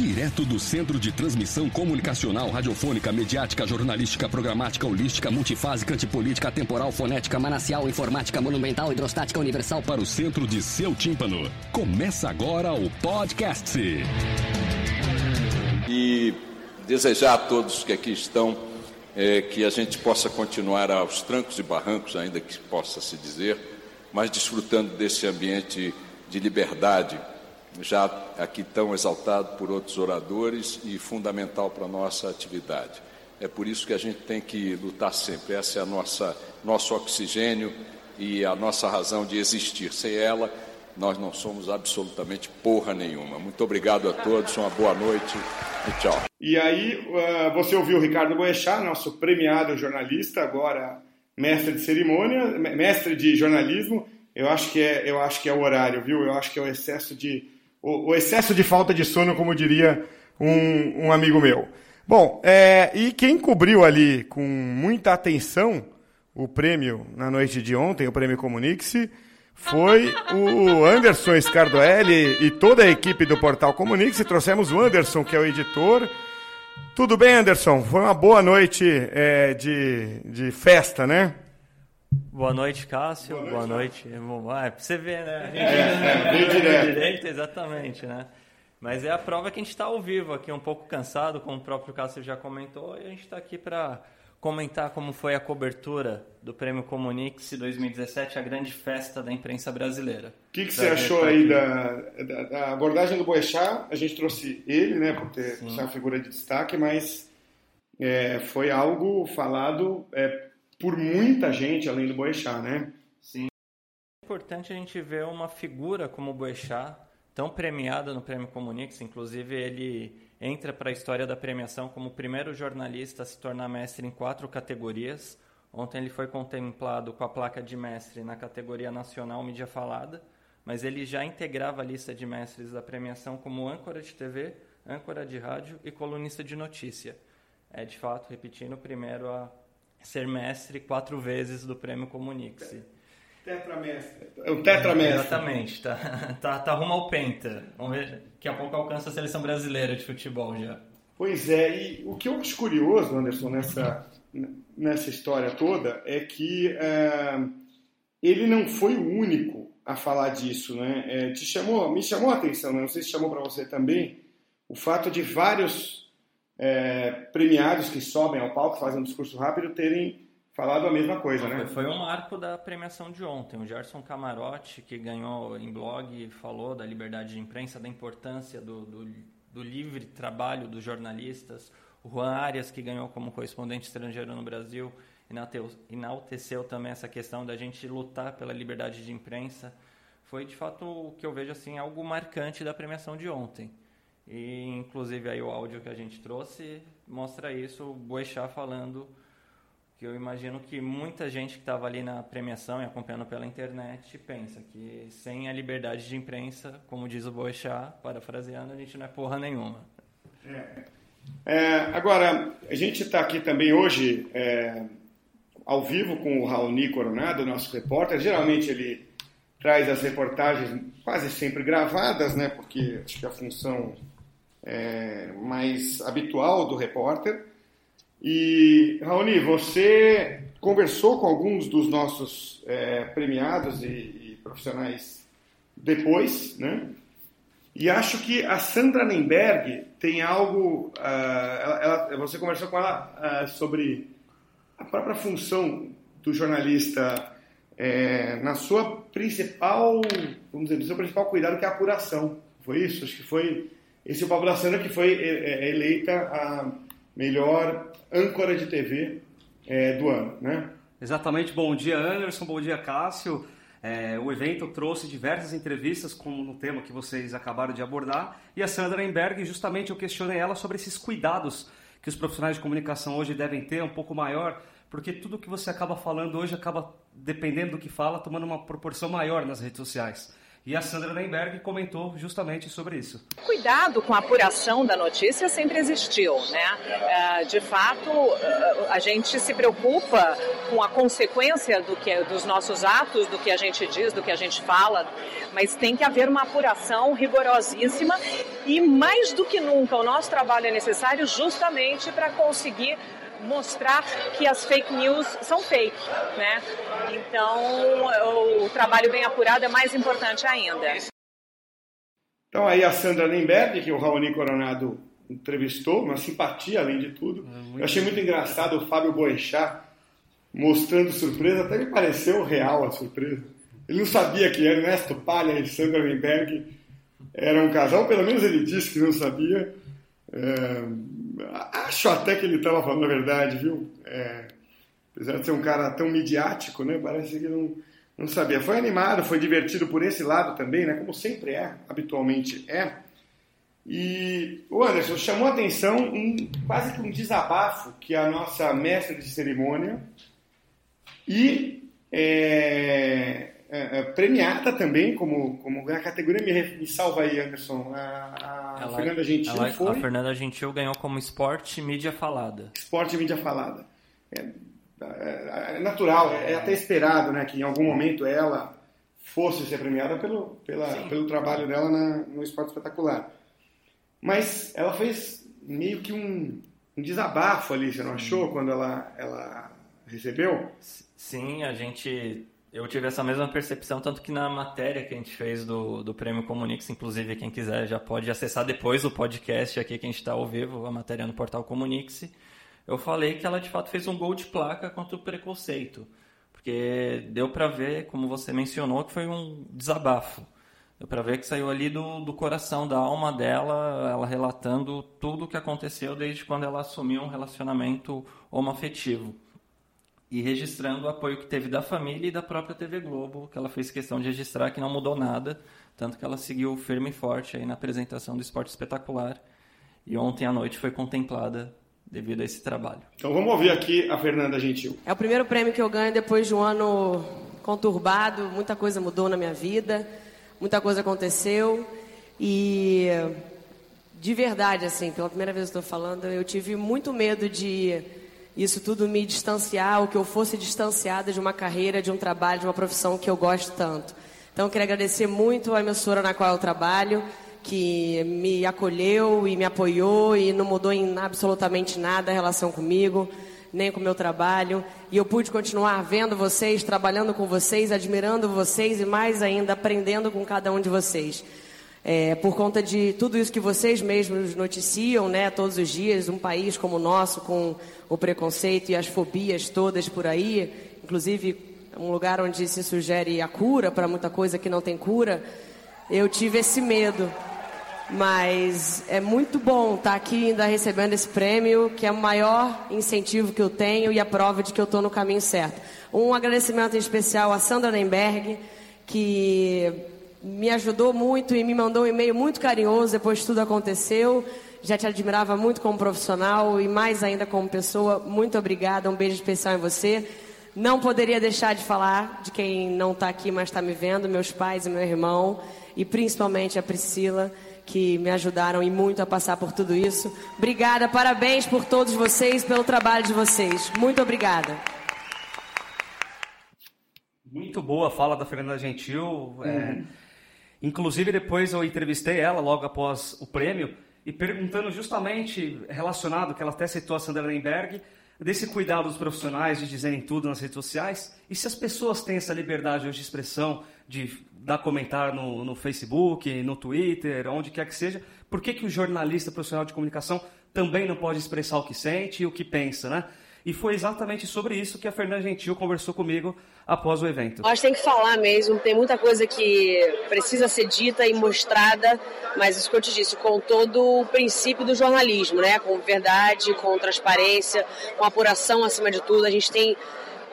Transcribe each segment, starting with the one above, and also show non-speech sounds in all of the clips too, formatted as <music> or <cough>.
Direto do Centro de Transmissão Comunicacional, Radiofônica, Mediática, Jornalística, Programática, Holística, Multifásica, Antipolítica, Temporal, Fonética, Manacial, Informática, Monumental, Hidrostática, Universal para o centro de seu tímpano. Começa agora o podcast. E desejar a todos que aqui estão é, que a gente possa continuar aos trancos e barrancos, ainda que possa se dizer, mas desfrutando desse ambiente de liberdade já aqui tão exaltado por outros oradores e fundamental para a nossa atividade. É por isso que a gente tem que lutar sempre. Essa é a nossa nosso oxigênio e a nossa razão de existir. Sem ela, nós não somos absolutamente porra nenhuma. Muito obrigado a todos, uma boa noite e tchau. E aí, você ouviu o Ricardo Boechat, nosso premiado jornalista, agora mestre de cerimônia, mestre de jornalismo. Eu acho que é, eu acho que é o horário, viu? Eu acho que é o excesso de o, o excesso de falta de sono, como diria um, um amigo meu. Bom, é, e quem cobriu ali com muita atenção o prêmio na noite de ontem, o prêmio Comunique-se, foi o Anderson Scardoelli e toda a equipe do portal Comunique-se. Trouxemos o Anderson, que é o editor. Tudo bem, Anderson? Foi uma boa noite é, de, de festa, né? Boa noite, Cássio. Boa, Boa noite. noite. Ah, é pra você ver, né? A gente é, é, <laughs> direto. direito, exatamente, né? Mas é a prova que a gente está ao vivo aqui, um pouco cansado, como o próprio Cássio já comentou, e a gente está aqui para comentar como foi a cobertura do Prêmio Comunix 2017, a grande festa da imprensa brasileira. O que, que você achou aí da, da, da, abordagem do Boechat? A gente trouxe ele, né, por ter uma figura de destaque, mas é, foi algo falado é, por muita gente além do Boechat, né? Sim. É importante a gente ver uma figura como o Boechat, tão premiada no Prêmio Comunix, inclusive ele entra para a história da premiação como o primeiro jornalista a se tornar mestre em quatro categorias. Ontem ele foi contemplado com a placa de mestre na categoria nacional mídia falada, mas ele já integrava a lista de mestres da premiação como âncora de TV, âncora de rádio e colunista de notícia. É de fato, repetindo, o primeiro a ser mestre quatro vezes do prêmio Comunique-se. Tetramestre. É o tetramestre. Exatamente. Tá, <laughs> tá, tá rumo ao penta. Vamos ver. Daqui a pouco alcança a seleção brasileira de futebol já. Pois é. E o que eu acho curioso, Anderson, nessa, nessa história toda é que é, ele não foi o único a falar disso, né? É, te chamou, me chamou a atenção, né? não sei se chamou para você também, o fato de vários é, premiados que sobem ao palco, fazem um discurso rápido, terem falado a mesma coisa, né? Foi um marco da premiação de ontem. O Gerson Camarote, que ganhou em blog, falou da liberdade de imprensa, da importância do, do, do livre trabalho dos jornalistas. O Juan Arias, que ganhou como correspondente estrangeiro no Brasil, enalteceu também essa questão da gente lutar pela liberdade de imprensa. Foi, de fato, o que eu vejo assim algo marcante da premiação de ontem. E inclusive aí o áudio que a gente trouxe mostra isso, o Boechat falando que eu imagino que muita gente que estava ali na premiação e acompanhando pela internet pensa que sem a liberdade de imprensa, como diz o Boechat, parafraseando, a gente não é porra nenhuma. É. É, agora, a gente está aqui também hoje é, ao vivo com o Raoni Coronado, nosso repórter. Geralmente ele traz as reportagens quase sempre gravadas, né? Porque acho que a função é, mais habitual do repórter. E, Raoni, você conversou com alguns dos nossos é, premiados e, e, profissionais depois, né? E acho que a Sandra Nemberg tem algo. Uh, ela, ela, você conversou com ela uh, sobre a própria função do jornalista é, na sua principal, vamos dizer, no seu principal cuidado, que é a apuração. Foi isso? Acho que foi esse é o Pablo Sandra que foi é, é, eleita a melhor âncora de TV é, do ano, né? Exatamente. Bom dia, Anderson. Bom dia, Cássio. É, o evento trouxe diversas entrevistas como no tema que vocês acabaram de abordar e a Sandra Emberg, justamente eu questionei ela sobre esses cuidados que os profissionais de comunicação hoje devem ter um pouco maior, porque tudo que você acaba falando hoje acaba, dependendo do que fala, tomando uma proporção maior nas redes sociais. E a Sandra Nemberg comentou justamente sobre isso. Cuidado com a apuração da notícia sempre existiu, né? É, de fato, é, a gente se preocupa com a consequência do que, dos nossos atos, do que a gente diz, do que a gente fala, mas tem que haver uma apuração rigorosíssima e mais do que nunca o nosso trabalho é necessário justamente para conseguir mostrar que as fake news são fake, né? Então, o trabalho bem apurado é mais importante ainda. Então aí a Sandra Lemberg, que o Raoni Coronado entrevistou, uma simpatia além de tudo. É Eu achei muito engraçado o Fábio Boechat mostrando surpresa, até me pareceu real a surpresa. Ele não sabia que Ernesto Palha e Sandra Lemberg eram um casal, pelo menos ele disse que não sabia. É, acho até que ele estava falando a verdade, viu? É, apesar de ser um cara tão midiático, né? Parece que não, não sabia. Foi animado, foi divertido por esse lado também, né? Como sempre é, habitualmente é. E o Anderson chamou a atenção um, quase que um desabafo que a nossa mestra de cerimônia e é, é, é, premiada também como, como na categoria, me, me salva aí, Anderson, a, a ela, Fernanda Gentil ela, foi... A Fernanda Gentil ganhou como esporte mídia falada. Esporte mídia falada. É, é, é, natural, é, até esperado né, que em algum momento ela fosse ser premiada pelo, pela, pelo trabalho dela na, no esporte espetacular. Mas ela fez meio que um, um desabafo ali, você não achou, quando ela, ela recebeu? Sim, a gente eu tive essa mesma percepção, tanto que na matéria que a gente fez do, do Prêmio Comunix, inclusive quem quiser já pode acessar depois o podcast aqui que a gente está ao vivo, a matéria no portal Comunix, eu falei que ela de fato fez um gol de placa contra o preconceito, porque deu para ver, como você mencionou, que foi um desabafo. Deu para ver que saiu ali do, do coração, da alma dela, ela relatando tudo o que aconteceu desde quando ela assumiu um relacionamento homoafetivo e registrando o apoio que teve da família e da própria TV Globo, que ela fez questão de registrar que não mudou nada, tanto que ela seguiu firme e forte aí na apresentação do Esporte Espetacular e ontem à noite foi contemplada devido a esse trabalho. Então vamos ouvir aqui a Fernanda Gentil. É o primeiro prêmio que eu ganho depois de um ano conturbado, muita coisa mudou na minha vida, muita coisa aconteceu e de verdade assim, pela primeira vez estou falando, eu tive muito medo de isso tudo me distanciar, ou que eu fosse distanciada de uma carreira, de um trabalho, de uma profissão que eu gosto tanto. Então, eu quero agradecer muito a emissora na qual eu trabalho, que me acolheu e me apoiou e não mudou em absolutamente nada a relação comigo, nem com o meu trabalho. E eu pude continuar vendo vocês, trabalhando com vocês, admirando vocês e mais ainda aprendendo com cada um de vocês. É, por conta de tudo isso que vocês mesmos noticiam, né, todos os dias, um país como o nosso, com o preconceito e as fobias todas por aí, inclusive um lugar onde se sugere a cura para muita coisa que não tem cura, eu tive esse medo. Mas é muito bom estar aqui ainda recebendo esse prêmio, que é o maior incentivo que eu tenho e a prova de que eu estou no caminho certo. Um agradecimento em especial a Sandra Nemberg, que me ajudou muito e me mandou um e-mail muito carinhoso depois que tudo aconteceu. Já te admirava muito como profissional e mais ainda como pessoa. Muito obrigada, um beijo especial em você. Não poderia deixar de falar de quem não está aqui, mas está me vendo, meus pais e meu irmão, e principalmente a Priscila, que me ajudaram e muito a passar por tudo isso. Obrigada, parabéns por todos vocês, pelo trabalho de vocês. Muito obrigada. Muito boa a fala da Fernanda Gentil. É Inclusive, depois eu entrevistei ela logo após o prêmio e perguntando justamente relacionado, que ela até citou a Sandra Lemberg, desse cuidado dos profissionais de dizerem tudo nas redes sociais e se as pessoas têm essa liberdade hoje de expressão, de dar comentário no, no Facebook, no Twitter, onde quer que seja, por que, que o jornalista profissional de comunicação também não pode expressar o que sente e o que pensa, né? E foi exatamente sobre isso que a Fernanda Gentil conversou comigo após o evento. Nós tem que falar mesmo, tem muita coisa que precisa ser dita e mostrada, mas isso que eu te disse, com todo o princípio do jornalismo, né? Com verdade, com transparência, com apuração acima de tudo. A gente tem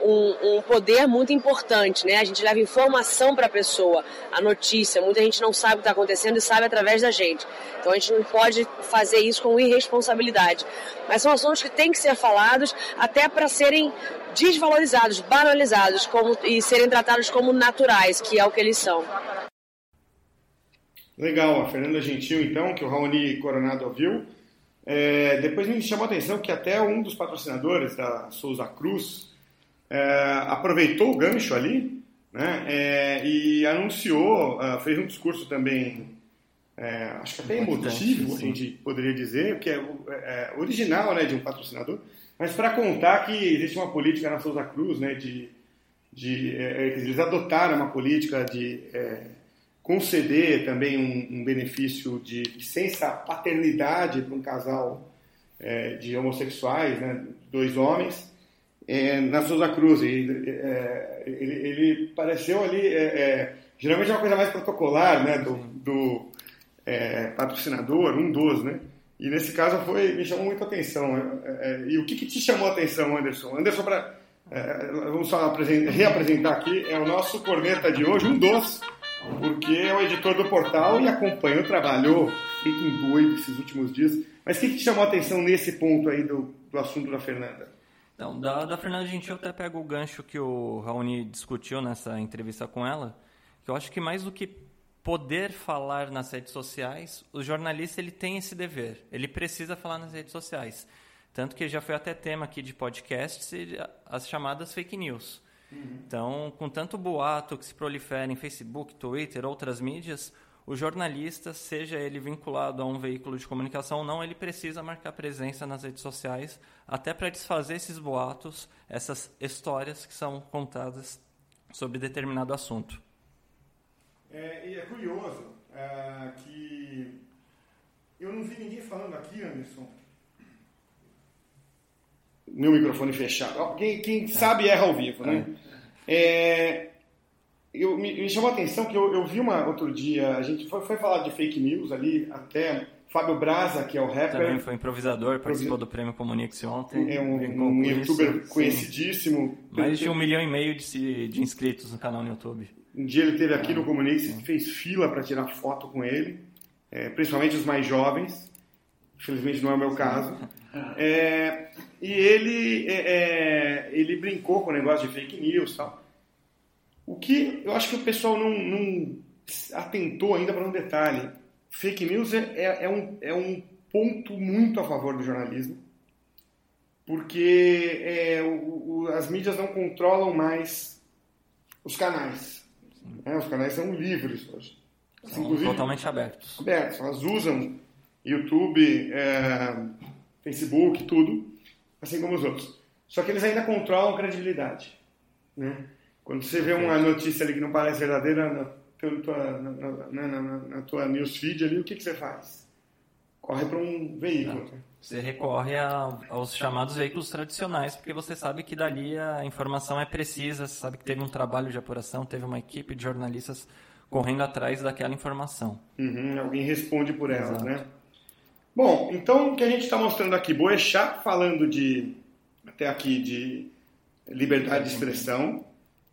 um, um, poder muito importante, né? A gente leva informação para a pessoa, a notícia. Muita gente não sabe o que está acontecendo e sabe através da gente. Então a gente não pode fazer isso com irresponsabilidade. Mas são assuntos que têm que ser falados até para serem desvalorizados, banalizados como, e serem tratados como naturais, que é o que eles são. Legal, a Fernanda Gentil, então, que o Raoni Coronado ouviu. É, depois me chamou a atenção que até um dos patrocinadores da Souza Cruz é, aproveitou o gancho ali né, é, e anunciou, uh, fez um discurso também, é, acho que até emotivo, a gente poderia dizer, que é, é, original né, de um patrocinador, mas para contar que existe uma política na Souza Cruz, né, de, de é, eles adotaram uma política de conceder também um, um benefício de licença paternidade para um casal é, de homossexuais, né, dois homens, é, na Souza Cruz. E, é, ele, ele, pareceu ali, é, é, geralmente é uma coisa mais protocolar, né, do, do é, patrocinador, um dos, né? E nesse caso foi, me chamou muita atenção. e o que, que, te chamou a atenção, Anderson? Anderson, para vamos só reapresentar aqui, é o nosso corneta de hoje, um dos porque é o editor do portal e acompanhou, trabalhou, feito um doido esses últimos dias. Mas o que, que te chamou a atenção nesse ponto aí do, do assunto da Fernanda? Não, da, da Fernanda Gentil eu até pego o gancho que o Raoni discutiu nessa entrevista com ela, que eu acho que mais do que poder falar nas redes sociais, o jornalista ele tem esse dever, ele precisa falar nas redes sociais. Tanto que já foi até tema aqui de podcasts, as chamadas fake news. Então, com tanto boato que se prolifera em Facebook, Twitter, outras mídias, o jornalista, seja ele vinculado a um veículo de comunicação ou não, ele precisa marcar presença nas redes sociais, até para desfazer esses boatos, essas histórias que são contadas sobre determinado assunto. É, e é curioso é, que eu não vi ninguém falando aqui, Anderson, meu microfone fechado. Quem, quem sabe erra ao vivo, né? É, eu, me, me, chamou a atenção que eu, eu, vi uma outro dia, a gente foi, foi falar de fake news ali, até Fábio Braza, que é o rapper. Também foi improvisador, participou do Prêmio Comunique-se ontem. É um, um youtuber isso, conhecidíssimo. Sim. Mais de um milhão e meio de, de inscritos no canal no YouTube. Um dia ele esteve aqui no Comunique-se, fez fila para tirar foto com ele, é, principalmente os mais jovens. Infelizmente não é o meu caso. <laughs> É, e ele, é, é, ele brincou com o negócio de fake news e tal. O que eu acho que o pessoal não, não atentou ainda para um detalhe. Fake news é, é, é, um, é um ponto muito a favor do jornalismo, porque é, o, o, as mídias não controlam mais os canais. Né? Os canais são livres hoje. São totalmente abertos. Abertos. Elas usam YouTube, é, Facebook, tudo, assim como os outros. Só que eles ainda controlam a credibilidade. Né? Quando você vê uma notícia ali que não parece verdadeira na tua, na, na, na, tua newsfeed ali, o que, que você faz? Corre para um veículo. Você recorre a, aos chamados veículos tradicionais, porque você sabe que dali a informação é precisa, você sabe que teve um trabalho de apuração, teve uma equipe de jornalistas correndo atrás daquela informação. Uhum, alguém responde por ela, né? Bom, então o que a gente está mostrando aqui, Boechat falando de, até aqui, de liberdade de expressão,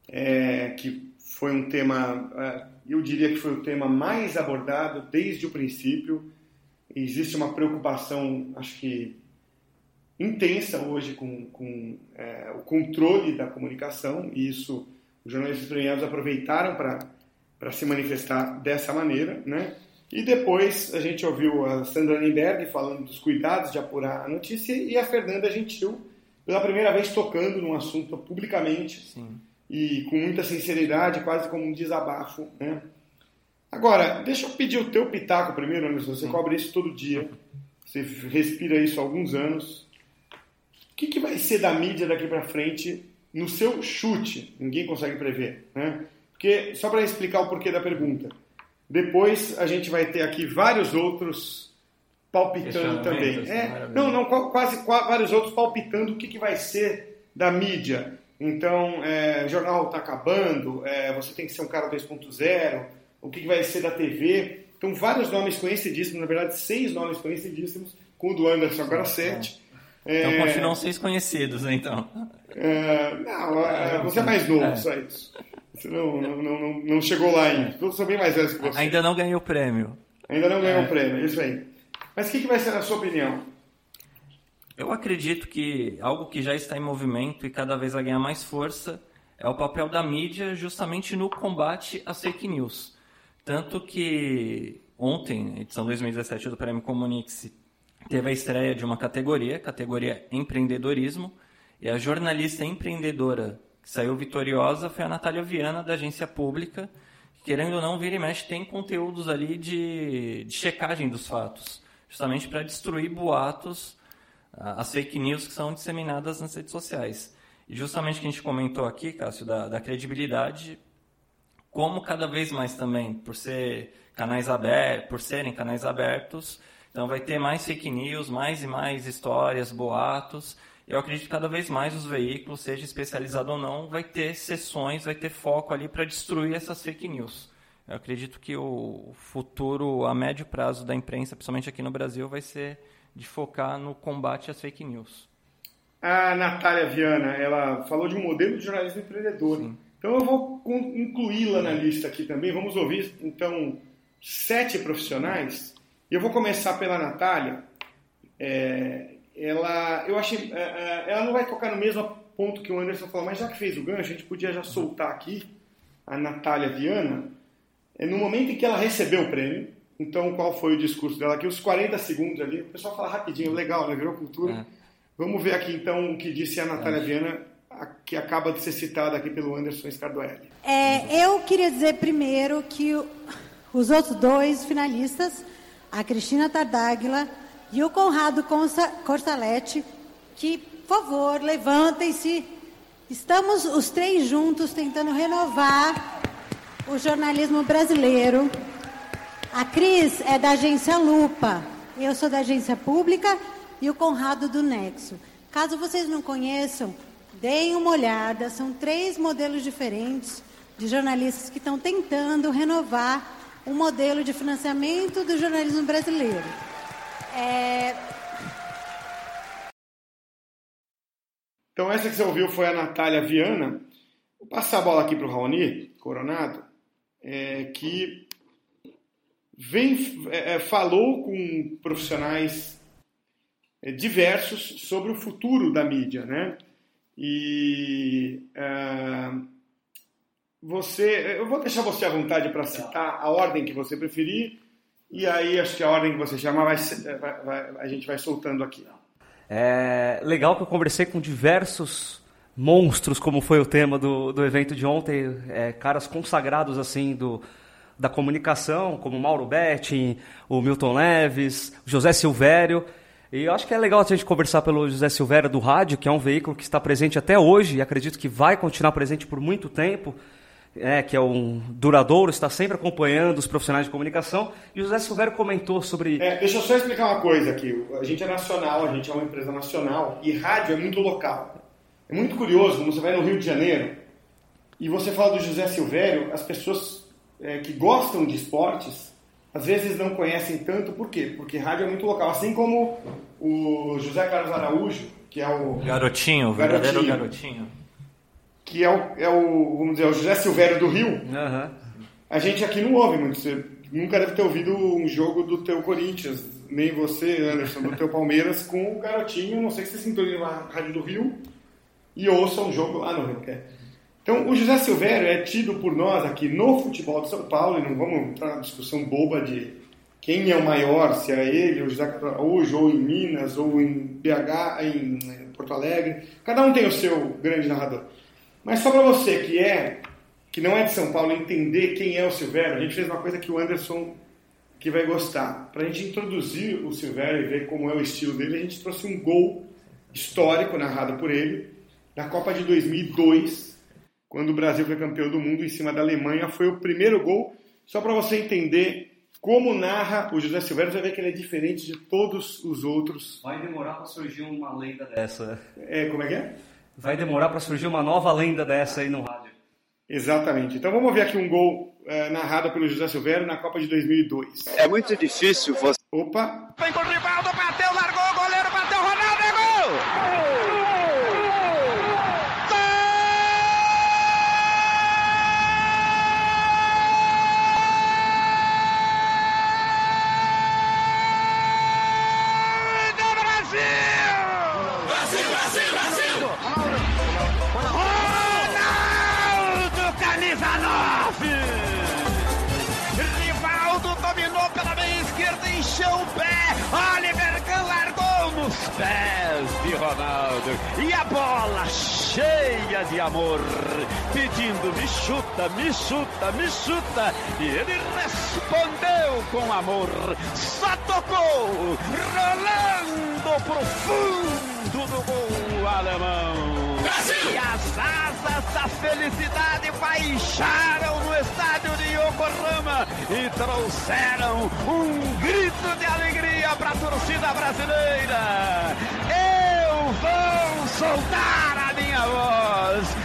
é, que foi um tema, é, eu diria que foi o tema mais abordado desde o princípio. Existe uma preocupação, acho que intensa hoje com, com é, o controle da comunicação, e isso os jornalistas premiados aproveitaram para se manifestar dessa maneira, né? E depois a gente ouviu a Sandra Nemberg falando dos cuidados de apurar a notícia e a Fernanda Gentil pela primeira vez tocando num assunto publicamente Sim. E com muita sinceridade, quase como um desabafo. Né? Agora, deixa eu pedir o teu pitaco primeiro, Anderson. Você cobre isso todo dia, você respira isso há alguns anos. O que, que vai ser da mídia daqui para frente no seu chute? Ninguém consegue prever, né? Porque, só para explicar o porquê da pergunta, depois a gente vai ter aqui vários outros palpitando também. É, não, não, quase, quase, vários outros palpitando o que, que vai ser da mídia. Então, é, o jornal está acabando, é, você tem que ser um cara 2.0, o que, que vai ser da TV. Então, vários nomes conhecidíssimos, na verdade, seis nomes conhecidíssimos, com o do Anderson agora sete. Então é, continuam seis conhecidos, né, então? É, não, é, você é mais novo, só isso. Você não, não, não, não chegou lá ainda. Eu sou bem mais velho que você. Ainda não ganhou o prêmio. Ainda não ganhou o é. prêmio, isso aí. Mas o que, que vai ser na sua opinião? Eu acredito que algo que já está em movimento e cada vez vai ganhar mais força é o papel da mídia justamente no combate às fake news. Tanto que ontem, edição 2017 do Prêmio Comunique-se, teve a estreia de uma categoria, categoria empreendedorismo, e a jornalista empreendedora que saiu vitoriosa foi a Natália Viana, da agência pública, que, querendo ou não, vira e mexe, tem conteúdos ali de, de checagem dos fatos, justamente para destruir boatos, as fake news que são disseminadas nas redes sociais. E justamente que a gente comentou aqui, Cássio, da, da credibilidade, como cada vez mais também, por ser canais abertos, por serem canais abertos, então vai ter mais fake news, mais e mais histórias, boatos. Eu acredito que cada vez mais os veículos, seja especializado ou não, vai ter sessões, vai ter foco ali para destruir essas fake news. Eu acredito que o futuro a médio prazo da imprensa, principalmente aqui no Brasil, vai ser de focar no combate às fake news. A Natália Viana, ela falou de um modelo de jornalismo empreendedor. Sim. Então eu vou incluí-la na lista aqui também. Vamos ouvir, então, sete profissionais. E eu vou começar pela Natália. É, ela, eu achei, é, é, ela não vai tocar no mesmo ponto que o Anderson falou, mas já que fez o gancho, a gente podia já soltar aqui a Natália Viana. É, no momento em que ela recebeu o prêmio, então qual foi o discurso dela aqui? Os 40 segundos ali, o pessoal fala rapidinho, legal, né? Virou cultura. É. Vamos ver aqui então o que disse a Natália é. Viana que acaba de ser citada aqui pelo Anderson Scardoelli. É, eu queria dizer primeiro que os outros dois finalistas, a Cristina Tardáguila e o Conrado Corsalete, que, por favor, levantem-se. Estamos os três juntos tentando renovar o jornalismo brasileiro. A Cris é da agência Lupa, eu sou da agência pública e o Conrado do Nexo. Caso vocês não conheçam, Deem uma olhada, são três modelos diferentes de jornalistas que estão tentando renovar o modelo de financiamento do jornalismo brasileiro. É... Então, essa que você ouviu foi a Natália Viana. Vou passar a bola aqui para o Raoni Coronado, é, que vem, é, é falou com profissionais é, diversos sobre o futuro da mídia, né? E uh, você, eu vou deixar você à vontade para citar a ordem que você preferir, e aí acho que a ordem que você chamar vai, vai, vai, a gente vai soltando aqui. É legal que eu conversei com diversos monstros, como foi o tema do, do evento de ontem, é, caras consagrados assim do, da comunicação, como Mauro Betting, o Milton Leves, José Silvério. E eu acho que é legal a gente conversar pelo José Silveira do rádio, que é um veículo que está presente até hoje e acredito que vai continuar presente por muito tempo, é, que é um duradouro, está sempre acompanhando os profissionais de comunicação. E o José Silveira comentou sobre. É, deixa eu só explicar uma coisa aqui. A gente é nacional, a gente é uma empresa nacional e rádio é muito local. É muito curioso, quando você vai no Rio de Janeiro e você fala do José Silvério, as pessoas é, que gostam de esportes às vezes não conhecem tanto, por quê? Porque rádio é muito local. Assim como o José Carlos Araújo, que é o. Garotinho, o verdadeiro garotinho. Que é o, é o, vamos dizer, o José Silvério do Rio. Uhum. A gente aqui não ouve muito. Você nunca deve ter ouvido um jogo do teu Corinthians, nem você, Anderson, do teu Palmeiras, com o garotinho. Não sei se você sintonia na Rádio do Rio e ouça um jogo lá no Rio. Então, o José Silvério é tido por nós aqui no futebol de São Paulo, e não vamos entrar na discussão boba de quem é o maior, se é ele, o José hoje, ou em Minas, ou em BH, em Porto Alegre. Cada um tem o seu grande narrador. Mas só para você que é, que não é de São Paulo, entender quem é o Silvério, a gente fez uma coisa que o Anderson que vai gostar. Para a gente introduzir o Silvério e ver como é o estilo dele, a gente trouxe um gol histórico narrado por ele na Copa de 2002 quando o Brasil foi campeão do mundo em cima da Alemanha. Foi o primeiro gol. Só para você entender como narra o José Silveira, você vai ver que ele é diferente de todos os outros. Vai demorar para surgir uma lenda dessa. É, como é que é? Vai demorar para surgir uma nova lenda dessa aí no rádio. Exatamente. Então vamos ver aqui um gol é, narrado pelo José Silveira na Copa de 2002. É muito difícil você. Opa! Vem com o Rivaldo, de amor, pedindo me chuta, me chuta, me chuta. E ele respondeu com amor. Só tocou, rolando pro fundo do gol alemão. E as asas da felicidade baixaram no estádio de Yokohama e trouxeram um grito de alegria para a torcida brasileira. Eu vou soltar voz.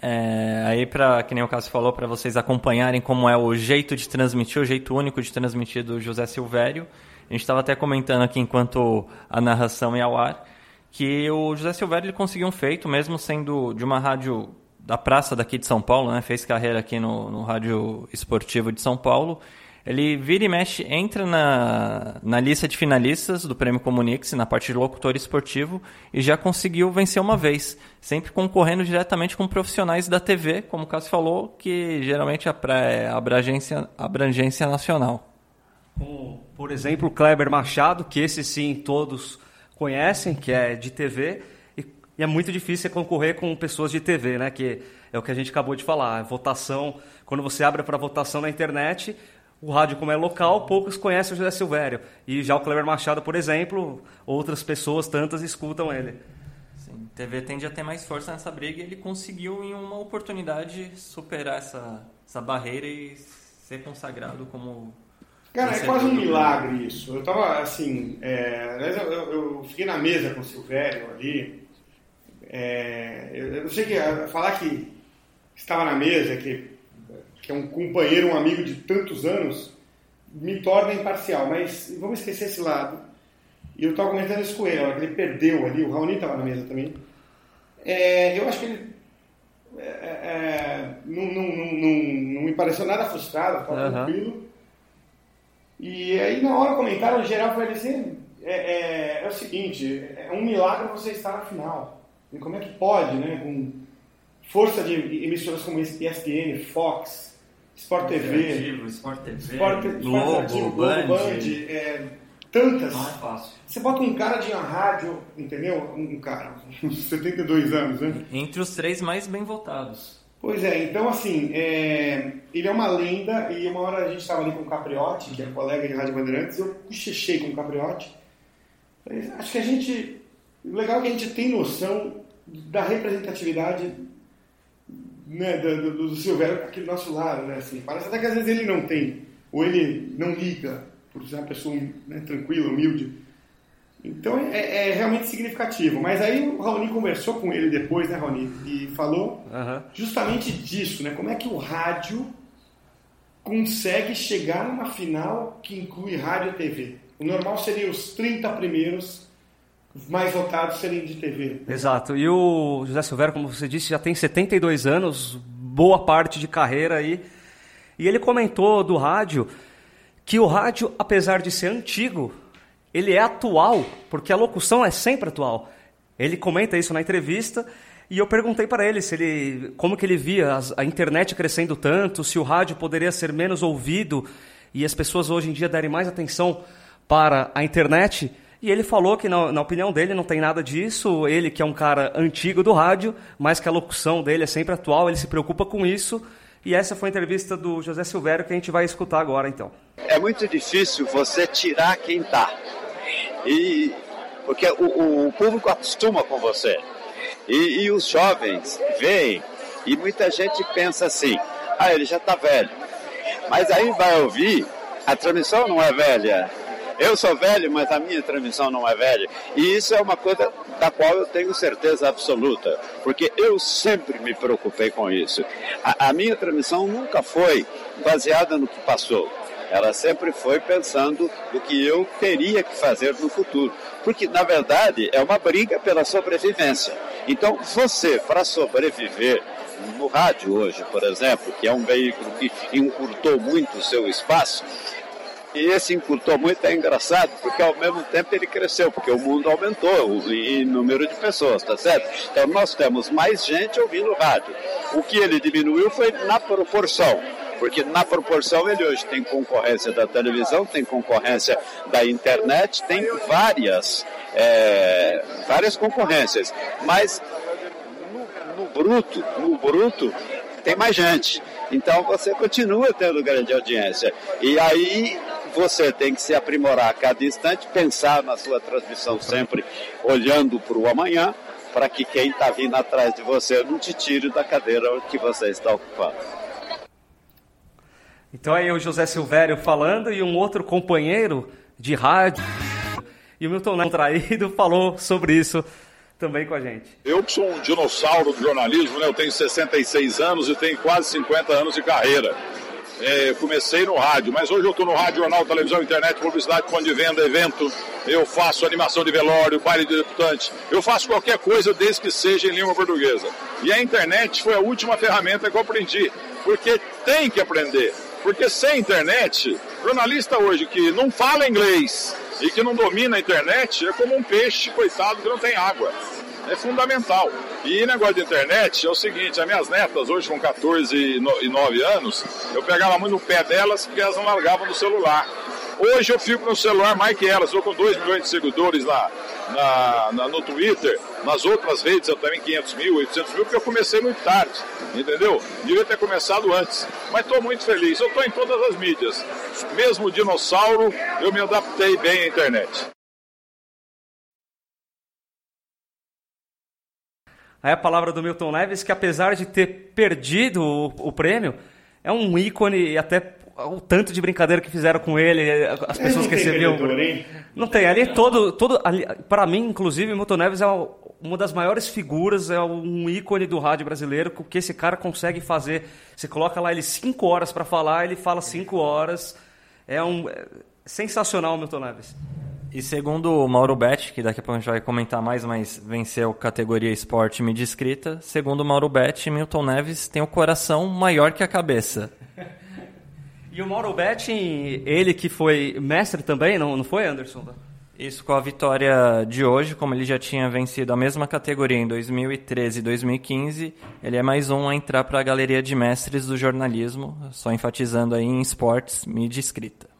É, aí, pra, que nem o Cássio falou, para vocês acompanharem como é o jeito de transmitir, o jeito único de transmitir do José Silvério. A gente estava até comentando aqui enquanto a narração ia ao ar que o José Silvério ele conseguiu um feito, mesmo sendo de uma rádio da praça daqui de São Paulo, né? fez carreira aqui no, no Rádio Esportivo de São Paulo. Ele vira e mexe, entra na, na lista de finalistas do Prêmio Comunix, na parte de locutor esportivo, e já conseguiu vencer uma vez, sempre concorrendo diretamente com profissionais da TV, como o Cássio falou, que geralmente é a abrangência, abrangência nacional. Como, por exemplo, Kleber Machado, que esse sim todos conhecem, que é de TV, e, e é muito difícil concorrer com pessoas de TV, né? Que é o que a gente acabou de falar. votação, quando você abre para votação na internet, o rádio, como é local, poucos conhecem o José Silvério. E já o Cleber Machado, por exemplo, outras pessoas, tantas, escutam ele. Sim, TV tende a ter mais força nessa briga e ele conseguiu, em uma oportunidade, superar essa, essa barreira e ser consagrado como Cara, é quase um milagre isso. Eu tava assim, é, eu, eu, fiquei na mesa com o Silvério ali. É, eu, eu sei que falar que estava na mesa, que, que é um companheiro, um amigo de tantos anos, me torna imparcial, mas vamos esquecer esse lado. E eu estava comentando isso com ele, a hora que ele perdeu ali, o Raoni estava na mesa também. É, eu acho que ele é, é não, não, não, não, me pareceu nada frustrado, estava uhum. tranquilo. E aí na hora comentaram, o geral foi assim, é, é, é, o seguinte, é um milagre você estar na final. E como é que pode, né? Com força de emissoras como ESPN, Fox, Sport TV, Sport TV, Sport, Globo, Band, Band é, tantas. Não é fácil. Você bota um cara de uma rádio, entendeu? Um cara, uns 72 anos, né? Entre os três mais bem votados. Pois é, então assim, é, ele é uma lenda e uma hora a gente estava ali com o Capriotti, que é colega de Rádio Bandeirantes, eu cochichei com o Capriotti. Acho que a gente, o legal é que a gente tem noção da representatividade né, do, do, do Silvério aqui do nosso lado, né? Assim, parece até que às vezes ele não tem, ou ele não liga, por ser uma pessoa né, tranquila, humilde. Então é, é, realmente significativo. Mas aí o Raoni conversou com ele depois, né, Raoni? E falou uhum. justamente disso, né? Como é que o rádio consegue chegar numa final que inclui rádio e TV. O normal seria os 30 primeiros mais votados serem de TV. Exato. E o José Silvério, como você disse, já tem 72 anos, boa parte de carreira aí. E ele comentou do rádio que o rádio, apesar de ser antigo, ele é atual, porque a locução é sempre atual. Ele comenta isso na entrevista e eu perguntei para ele se ele, como que ele via a internet crescendo tanto, se o rádio poderia ser menos ouvido e as pessoas hoje em dia derem mais atenção para a internet. E ele falou que, na, na, opinião dele, não tem nada disso. Ele, que é um cara antigo do rádio, mas que a locução dele é sempre atual, ele se preocupa com isso. E essa foi a entrevista do José Silvério que a gente vai escutar agora, então. É muito difícil você tirar quem está. E, porque o, o público acostuma com você. E, e, os jovens veem, e muita gente pensa assim, ah, ele já está velho. Mas aí vai ouvir, a transmissão não é velha. Eu sou velho, mas a minha transmissão não é velha. E isso é uma coisa da qual eu tenho certeza absoluta, porque eu sempre me preocupei com isso. A, a minha transmissão nunca foi baseada no que passou ela sempre foi pensando no que eu teria que fazer no futuro. Porque, na verdade, é uma briga pela sobrevivência. Então, você, para sobreviver no rádio hoje, por exemplo, que é um veículo que encurtou muito o seu espaço, e esse encurtou muito é engraçado, porque ao mesmo tempo ele cresceu, porque o mundo aumentou em número de pessoas, tá certo? Então nós temos mais gente ouvindo rádio. O que ele diminuiu foi na proporção porque na proporção ele hoje tem concorrência da televisão, tem concorrência da internet, tem várias, é, várias concorrências, mas no, no bruto, no bruto tem mais gente. Então você continua tendo grande audiência. E aí você tem que se aprimorar a cada instante, pensar na sua transmissão sempre olhando para o amanhã, para que quem está vindo atrás de você não te tire da cadeira que você está ocupando. Então aí o José Silvério falando e um outro companheiro de rádio e o Milton Traído falou sobre isso também com a gente. Eu que sou um dinossauro do jornalismo, né? eu tenho 66 anos e tenho quase 50 anos de carreira. É, comecei no rádio, mas hoje eu estou no rádio, jornal, televisão, internet, publicidade, ponto de venda, evento. Eu faço animação de velório, baile de deputante. Eu faço qualquer coisa desde que seja em língua portuguesa. E a internet foi a última ferramenta que eu aprendi, porque tem que aprender. Porque sem internet, jornalista hoje que não fala inglês e que não domina a internet é como um peixe, coitado, que não tem água. É fundamental. E negócio de internet é o seguinte, as minhas netas, hoje com 14 e 9 anos, eu pegava muito no pé delas porque elas não largavam do celular. Hoje eu fico no celular mais que elas, estou com 2 milhões de seguidores lá na, na, no Twitter, nas outras redes eu também 500 mil, 800 mil, porque eu comecei muito tarde, entendeu? Devia ter começado antes, mas estou muito feliz. Eu estou em todas as mídias, mesmo dinossauro, eu me adaptei bem à internet. Aí a palavra do Milton Neves, que apesar de ter perdido o, o prêmio, é um ícone e até o tanto de brincadeira que fizeram com ele, as pessoas que recebiam. Não tem, ali todo. todo para mim, inclusive, Milton Neves é uma das maiores figuras, é um ícone do rádio brasileiro, que esse cara consegue fazer. Você coloca lá ele cinco horas para falar, ele fala cinco horas. É um. É sensacional o Milton Neves. E segundo o Mauro Betti, que daqui a pouco a gente vai comentar mais, mas venceu categoria esporte mídia escrita, segundo o Mauro Betti, Milton Neves tem o coração maior que a cabeça. E o Mauro Betti, ele que foi mestre também, não, não foi, Anderson? Isso com a vitória de hoje, como ele já tinha vencido a mesma categoria em 2013 e 2015, ele é mais um a entrar para a galeria de mestres do jornalismo, só enfatizando aí em esportes, mídia escrita.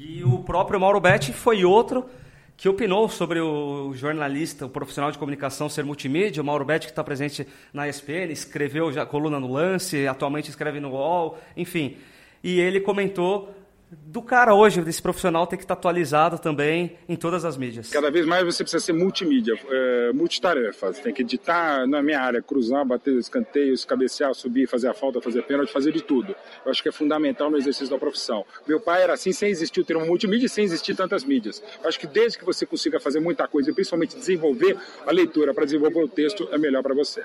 E o próprio Mauro Betti foi outro que opinou sobre o jornalista, o profissional de comunicação ser multimídia, o Mauro Betti, que está presente na ESPN, escreveu já coluna no Lance, atualmente escreve no UOL, enfim. E ele comentou do cara hoje, desse profissional, ter que estar atualizado também em todas as mídias. Cada vez mais você precisa ser multimídia, é, multitarefas. Tem que editar na minha área, cruzar, bater escanteios, cabecear, subir, fazer a falta, fazer pênalti, fazer de tudo. Eu acho que é fundamental no exercício da profissão. Meu pai era assim, sem existir o termo multimídia e sem existir tantas mídias. Eu acho que desde que você consiga fazer muita coisa e principalmente desenvolver a leitura para desenvolver o texto, é melhor para você.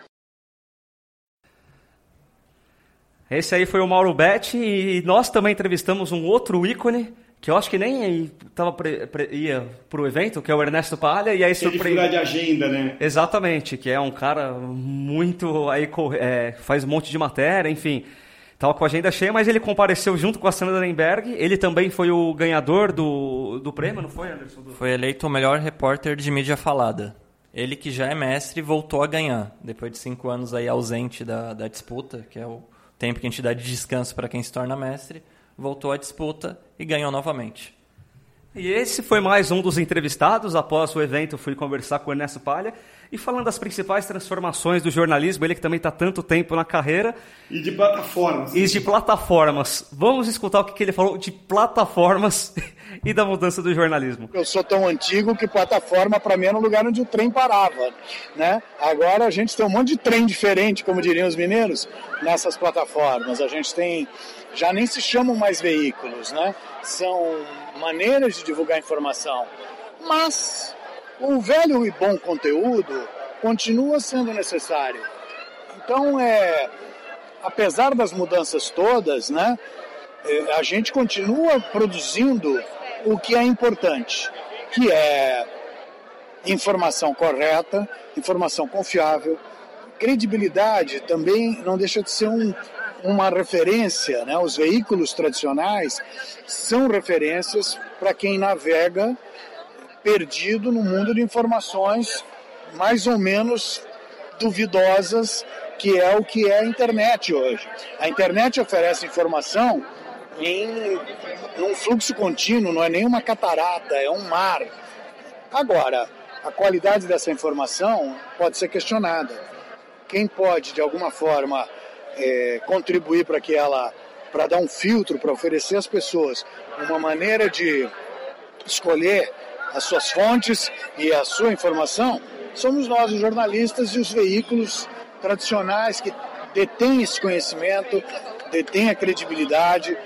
Esse aí foi o Mauro Betti e nós também entrevistamos um outro ícone que eu acho que nem tava pre, pre, ia pro evento, que é o Ernesto Palha, e aí surpreendeu. de agenda, né? Exatamente, que é um cara muito aí é, faz um monte de matéria, enfim. Tava com a agenda cheia, mas ele compareceu junto com a Sandra Lemberg. Ele também foi o ganhador do, do prêmio, não foi, Anderson? Foi eleito o melhor repórter de mídia falada. Ele que já é mestre voltou a ganhar, depois de cinco anos aí ausente da, da disputa, que é o tempo que a dá de descanso para quem se torna mestre, voltou à disputa e ganhou novamente. E esse foi mais um dos entrevistados. Após o evento, fui conversar com o Ernesto Palha e falando das principais transformações do jornalismo, ele que também está tanto tempo na carreira. E de plataformas. E de plataformas. Vamos escutar o que ele falou de plataformas <laughs> e da mudança do jornalismo. Eu sou tão antigo que plataforma para mim era um lugar onde o trem parava. Né? Agora a gente tem um monte de trem diferente, como diriam os mineiros, nessas plataformas. A gente tem. Já nem se chamam mais veículos, né? São maneiras de divulgar informação. Mas o velho e bom conteúdo continua sendo necessário. Então, é, apesar das mudanças todas, né, é, a gente continua produzindo o que é importante, que é informação correta, informação confiável, credibilidade também não deixa de ser um, uma referência, né? Os veículos tradicionais são referências para quem navega perdido no mundo de informações mais ou menos duvidosas que é o que é a internet hoje. A internet oferece informação em um fluxo contínuo, não é nenhuma catarata, é um mar. Agora, a qualidade dessa informação pode ser questionada. Quem pode, de alguma forma, é, contribuir para que ela, para dar um filtro, para oferecer às pessoas uma maneira de escolher as suas fontes e a sua informação, somos nós, os jornalistas e os veículos tradicionais que detêm esse conhecimento, detêm a credibilidade.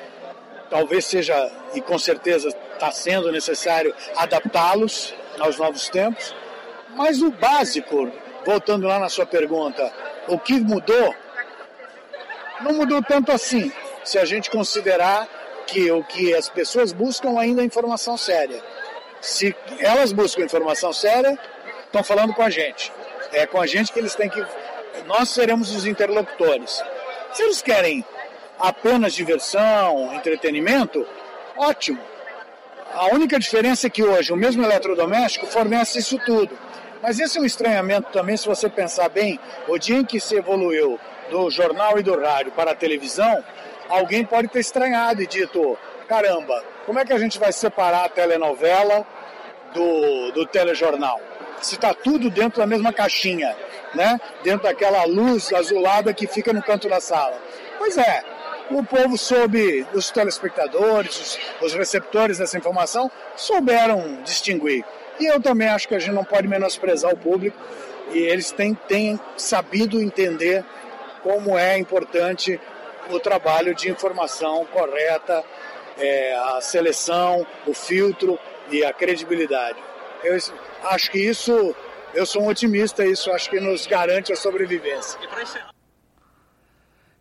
Talvez seja, e com certeza está sendo necessário, adaptá-los aos novos tempos. Mas o básico, voltando lá na sua pergunta, o que mudou? Não mudou tanto assim, se a gente considerar que o que as pessoas buscam ainda é informação séria. Se elas buscam informação séria, estão falando com a gente. É com a gente que eles têm que. Nós seremos os interlocutores. Se eles querem apenas diversão, entretenimento, ótimo. A única diferença é que hoje o mesmo eletrodoméstico fornece isso tudo. Mas esse é um estranhamento também, se você pensar bem, o dia em que se evoluiu do jornal e do rádio para a televisão, alguém pode ter estranhado e dito: caramba, como é que a gente vai separar a telenovela do, do telejornal? Se está tudo dentro da mesma caixinha, né? dentro daquela luz azulada que fica no canto da sala. Pois é, o povo soube, os telespectadores, os, os receptores dessa informação, souberam distinguir. E eu também acho que a gente não pode menosprezar o público e eles têm, têm sabido entender como é importante o trabalho de informação correta, é, a seleção, o filtro e a credibilidade. Eu acho que isso, eu sou um otimista, isso acho que nos garante a sobrevivência.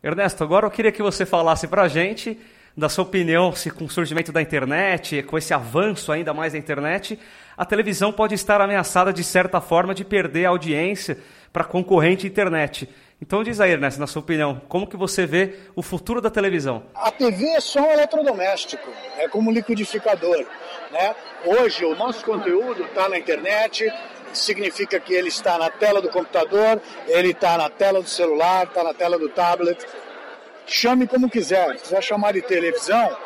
Ernesto, agora eu queria que você falasse para a gente da sua opinião se com o surgimento da internet, com esse avanço ainda mais da internet, a televisão pode estar ameaçada de certa forma de perder a audiência para concorrente internet. Então diz aí, Ernesto, na sua opinião, como que você vê o futuro da televisão? A TV é só um eletrodoméstico, é como um liquidificador. Né? Hoje o nosso conteúdo está na internet, significa que ele está na tela do computador, ele está na tela do celular, está na tela do tablet. Chame como quiser, se quiser chamar de televisão,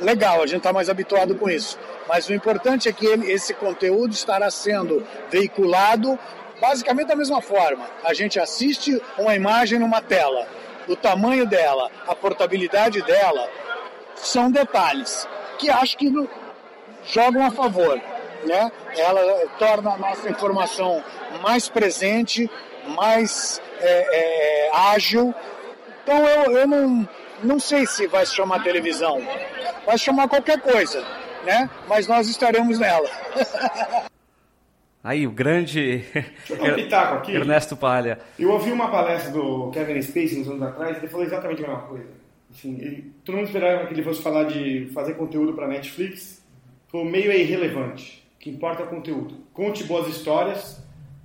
legal, a gente está mais habituado com isso. Mas o importante é que ele, esse conteúdo estará sendo veiculado basicamente da mesma forma. A gente assiste uma imagem numa tela, o tamanho dela, a portabilidade dela, são detalhes que acho que jogam a favor. Né? Ela torna a nossa informação mais presente, mais é, é, ágil. Então eu, eu não, não sei se vai se chamar televisão, vai se chamar qualquer coisa, né? mas nós estaremos nela. <laughs> Aí, o grande um pitaco aqui. Ernesto Palha. Eu ouvi uma palestra do Kevin Spacey uns anos atrás e ele falou exatamente a mesma coisa. Assim, ele, todo mundo esperava que ele fosse falar de fazer conteúdo para Netflix. O meio é irrelevante. O que importa é o conteúdo. Conte boas histórias,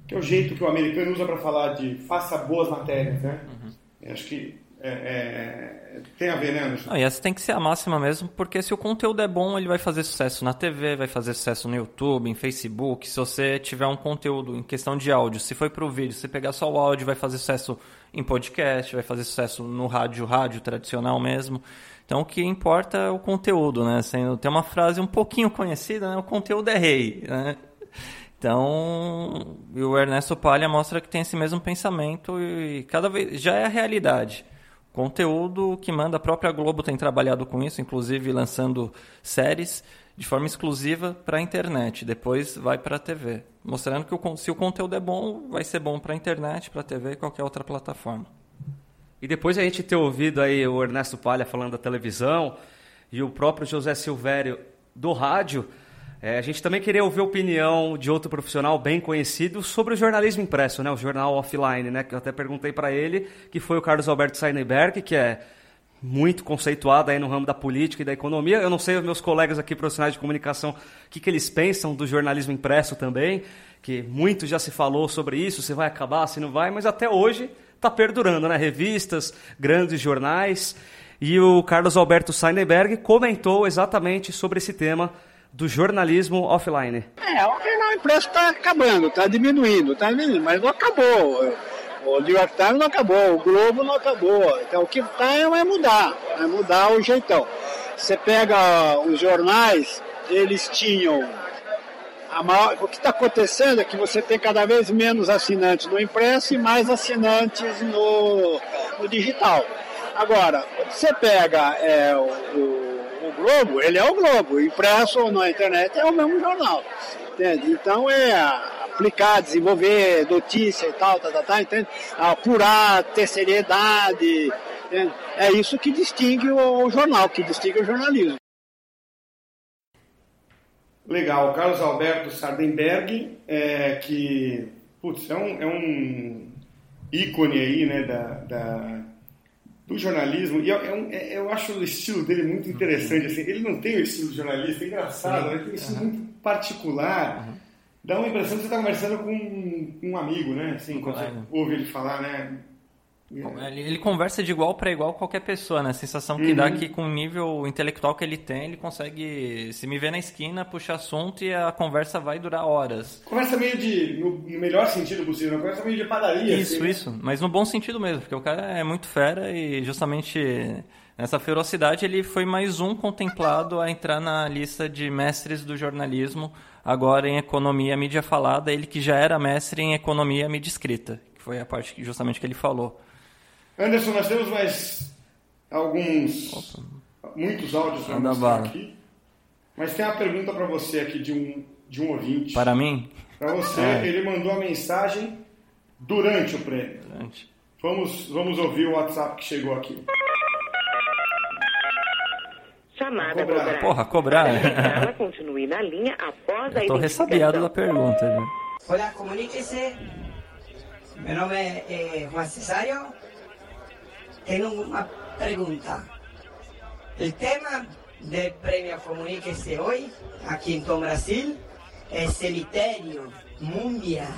que é o jeito que o americano usa para falar de faça boas matérias, né? Uhum. Acho que é, é, tem a ver, né, Anderson? Não, e essa tem que ser a máxima mesmo, porque se o conteúdo é bom, ele vai fazer sucesso na TV, vai fazer sucesso no YouTube, em Facebook. Se você tiver um conteúdo em questão de áudio, se foi para o vídeo, se pegar só o áudio, vai fazer sucesso em podcast, vai fazer sucesso no rádio, rádio tradicional mesmo. Então o que importa é o conteúdo, né? Tem uma frase um pouquinho conhecida, né? O conteúdo é rei, né? Então, o Ernesto Palha mostra que tem esse mesmo pensamento e cada vez já é a realidade. Conteúdo que manda. A própria Globo tem trabalhado com isso, inclusive lançando séries de forma exclusiva para a internet, depois vai para a TV, mostrando que o, se o conteúdo é bom, vai ser bom para a internet, para a TV e qualquer outra plataforma. E depois a gente ter ouvido aí o Ernesto Palha falando da televisão e o próprio José Silvério do rádio, é, a gente também queria ouvir a opinião de outro profissional bem conhecido sobre o jornalismo impresso, né? o jornal offline, né? que eu até perguntei para ele, que foi o Carlos Alberto Seineberg, que é muito conceituado aí no ramo da política e da economia. Eu não sei os meus colegas aqui profissionais de comunicação o que, que eles pensam do jornalismo impresso também, que muito já se falou sobre isso, se vai acabar, se não vai, mas até hoje está perdurando, né? Revistas, grandes jornais. E o Carlos Alberto Seineberg comentou exatamente sobre esse tema do jornalismo offline? É, o jornal impresso está acabando, está diminuindo, está diminuindo, mas não acabou. O New York Times não acabou, o Globo não acabou. Então o que está é mudar, é mudar o jeitão. Você pega os jornais, eles tinham. Maior, o que está acontecendo é que você tem cada vez menos assinantes no impresso e mais assinantes no, no digital. Agora, você pega é, o, Globo, ele é o Globo, impresso ou na internet é o mesmo jornal. Entende? Então é aplicar, desenvolver notícia e tal, tá, tá, tá, entende? apurar, ter seriedade. Entende? É isso que distingue o, o jornal, que distingue o jornalismo. Legal, Carlos Alberto Sardenberg, é, que putz, é, um, é um ícone aí, né, da, da do jornalismo, e é, é um, é, eu acho o estilo dele muito interessante, assim, ele não tem o estilo de jornalista, é engraçado, ele tem um estilo muito particular, dá uma impressão que você está conversando com um, um, amigo, né, assim, quando você ouve ele falar, né, ele, ele, conversa de igual para igual com qualquer pessoa, né? A sensação que uhum. dá que com o nível intelectual que ele tem, ele consegue se me ver na esquina, puxar assunto e a conversa vai durar horas. Conversa meio de, no melhor sentido possível, conversa meio de padaria. Isso, assim, né? isso, mas no bom sentido mesmo, porque o cara é muito fera e justamente nessa ferocidade ele foi mais um contemplado a entrar na lista de mestres do jornalismo, agora em economia mídia falada, ele que já era mestre em economia mídia escrita, que foi a parte que, justamente que ele falou. Anderson, nós temos mais alguns, Opa. muitos áudios para mostrar aqui. Mas tem uma pergunta para você aqui de um, de um ouvinte. Para mim? Para você, é. ele mandou a mensagem durante o prêmio. Durante. Vamos, vamos ouvir o WhatsApp que chegou aqui. Chamada cobrar. Porra, cobrar. Ela continue na linha após a Estou ressabiado da pergunta. Viu? Olá, comuníquese. Meu nome é eh, Juan Cesario. Tengo una pregunta. El tema del premio Comuníquese hoy, aquí en Tom Brasil, es Celiterio Mundial.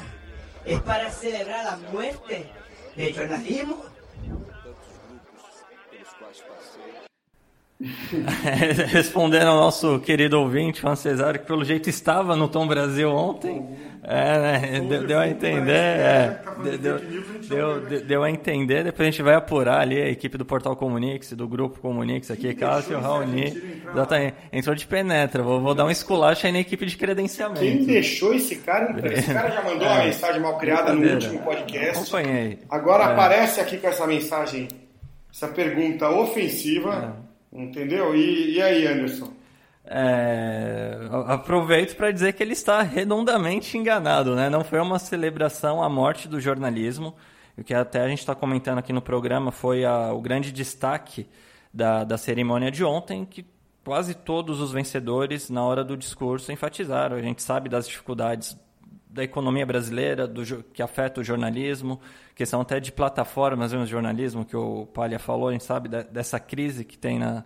Es para celebrar la muerte del jornalismo. <laughs> Respondendo ao nosso querido ouvinte, Juan Cesário, que pelo jeito estava no Tom Brasil ontem. É, né? Deu, deu a entender. É, deu, deu, deu, a entender. Depois a gente vai apurar ali a equipe do Portal Comunix, do Grupo Comunix aqui, Cássio, Raoni. Exatamente. Entrou de penetra. Vou, vou dar um esculacho aí na equipe de credenciamento. Quem deixou esse cara? Esse cara já mandou é, uma mensagem mal criada no último podcast. Acompanhei. Agora é. aparece aqui com essa mensagem, essa pergunta ofensiva. Entendeu? E, e aí, Anderson? É, aproveito para dizer que ele está redondamente enganado, né? Não foi uma celebração à morte do jornalismo. O que até a gente está comentando aqui no programa foi a, o grande destaque da, da cerimônia de ontem, que quase todos os vencedores, na hora do discurso, enfatizaram. A gente sabe das dificuldades da economia brasileira, do, que afeta o jornalismo, questão até de plataformas no jornalismo, que o Palha falou, a gente sabe dessa crise que tem na,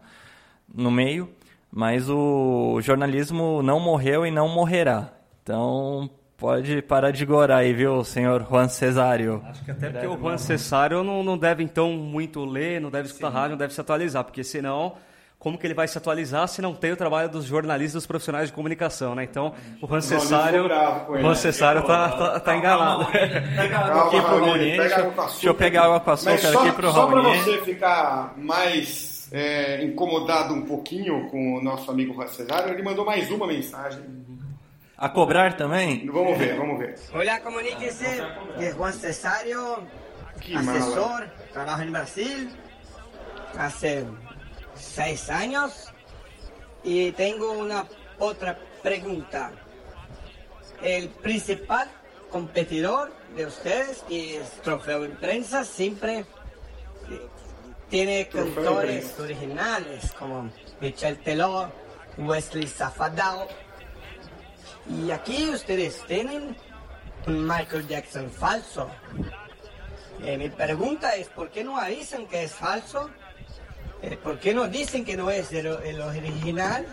no meio. Mas o jornalismo não morreu e não morrerá. Então pode parar de gorar aí, viu, senhor Juan Cesário? Acho que até porque o Juan Cesário não, não deve então muito ler, não deve escutar Sim. rádio, não deve se atualizar, porque senão como que ele vai se atualizar se não tem o trabalho dos jornalistas dos profissionais de comunicação, né? Então, o Juan Cesário, o Juan Cesário tá, tá, tá enganado. Pega água <laughs> aqui pro Raoni, deixa eu pegar água com açúcar aqui pro Raoni. Só para você ficar mais é, incomodado um pouquinho com o nosso amigo Juan Cesário, ele mandou mais uma mensagem. A cobrar também? Vamos ver, vamos ver. Olá, comuníquese, é Juan Cesário, assessor, trabajo en Brasil hace seis años y tengo una otra pregunta. El principal competidor de ustedes, que es Trofeo de Prensa, siempre tiene cantores originales como Michel Teló, Wesley Zafadao. Y aquí ustedes tienen un Michael Jackson falso. Eh, mi pregunta es, ¿por qué no avisan que es falso? Eh, ¿Por qué no dicen que no es el, el, original?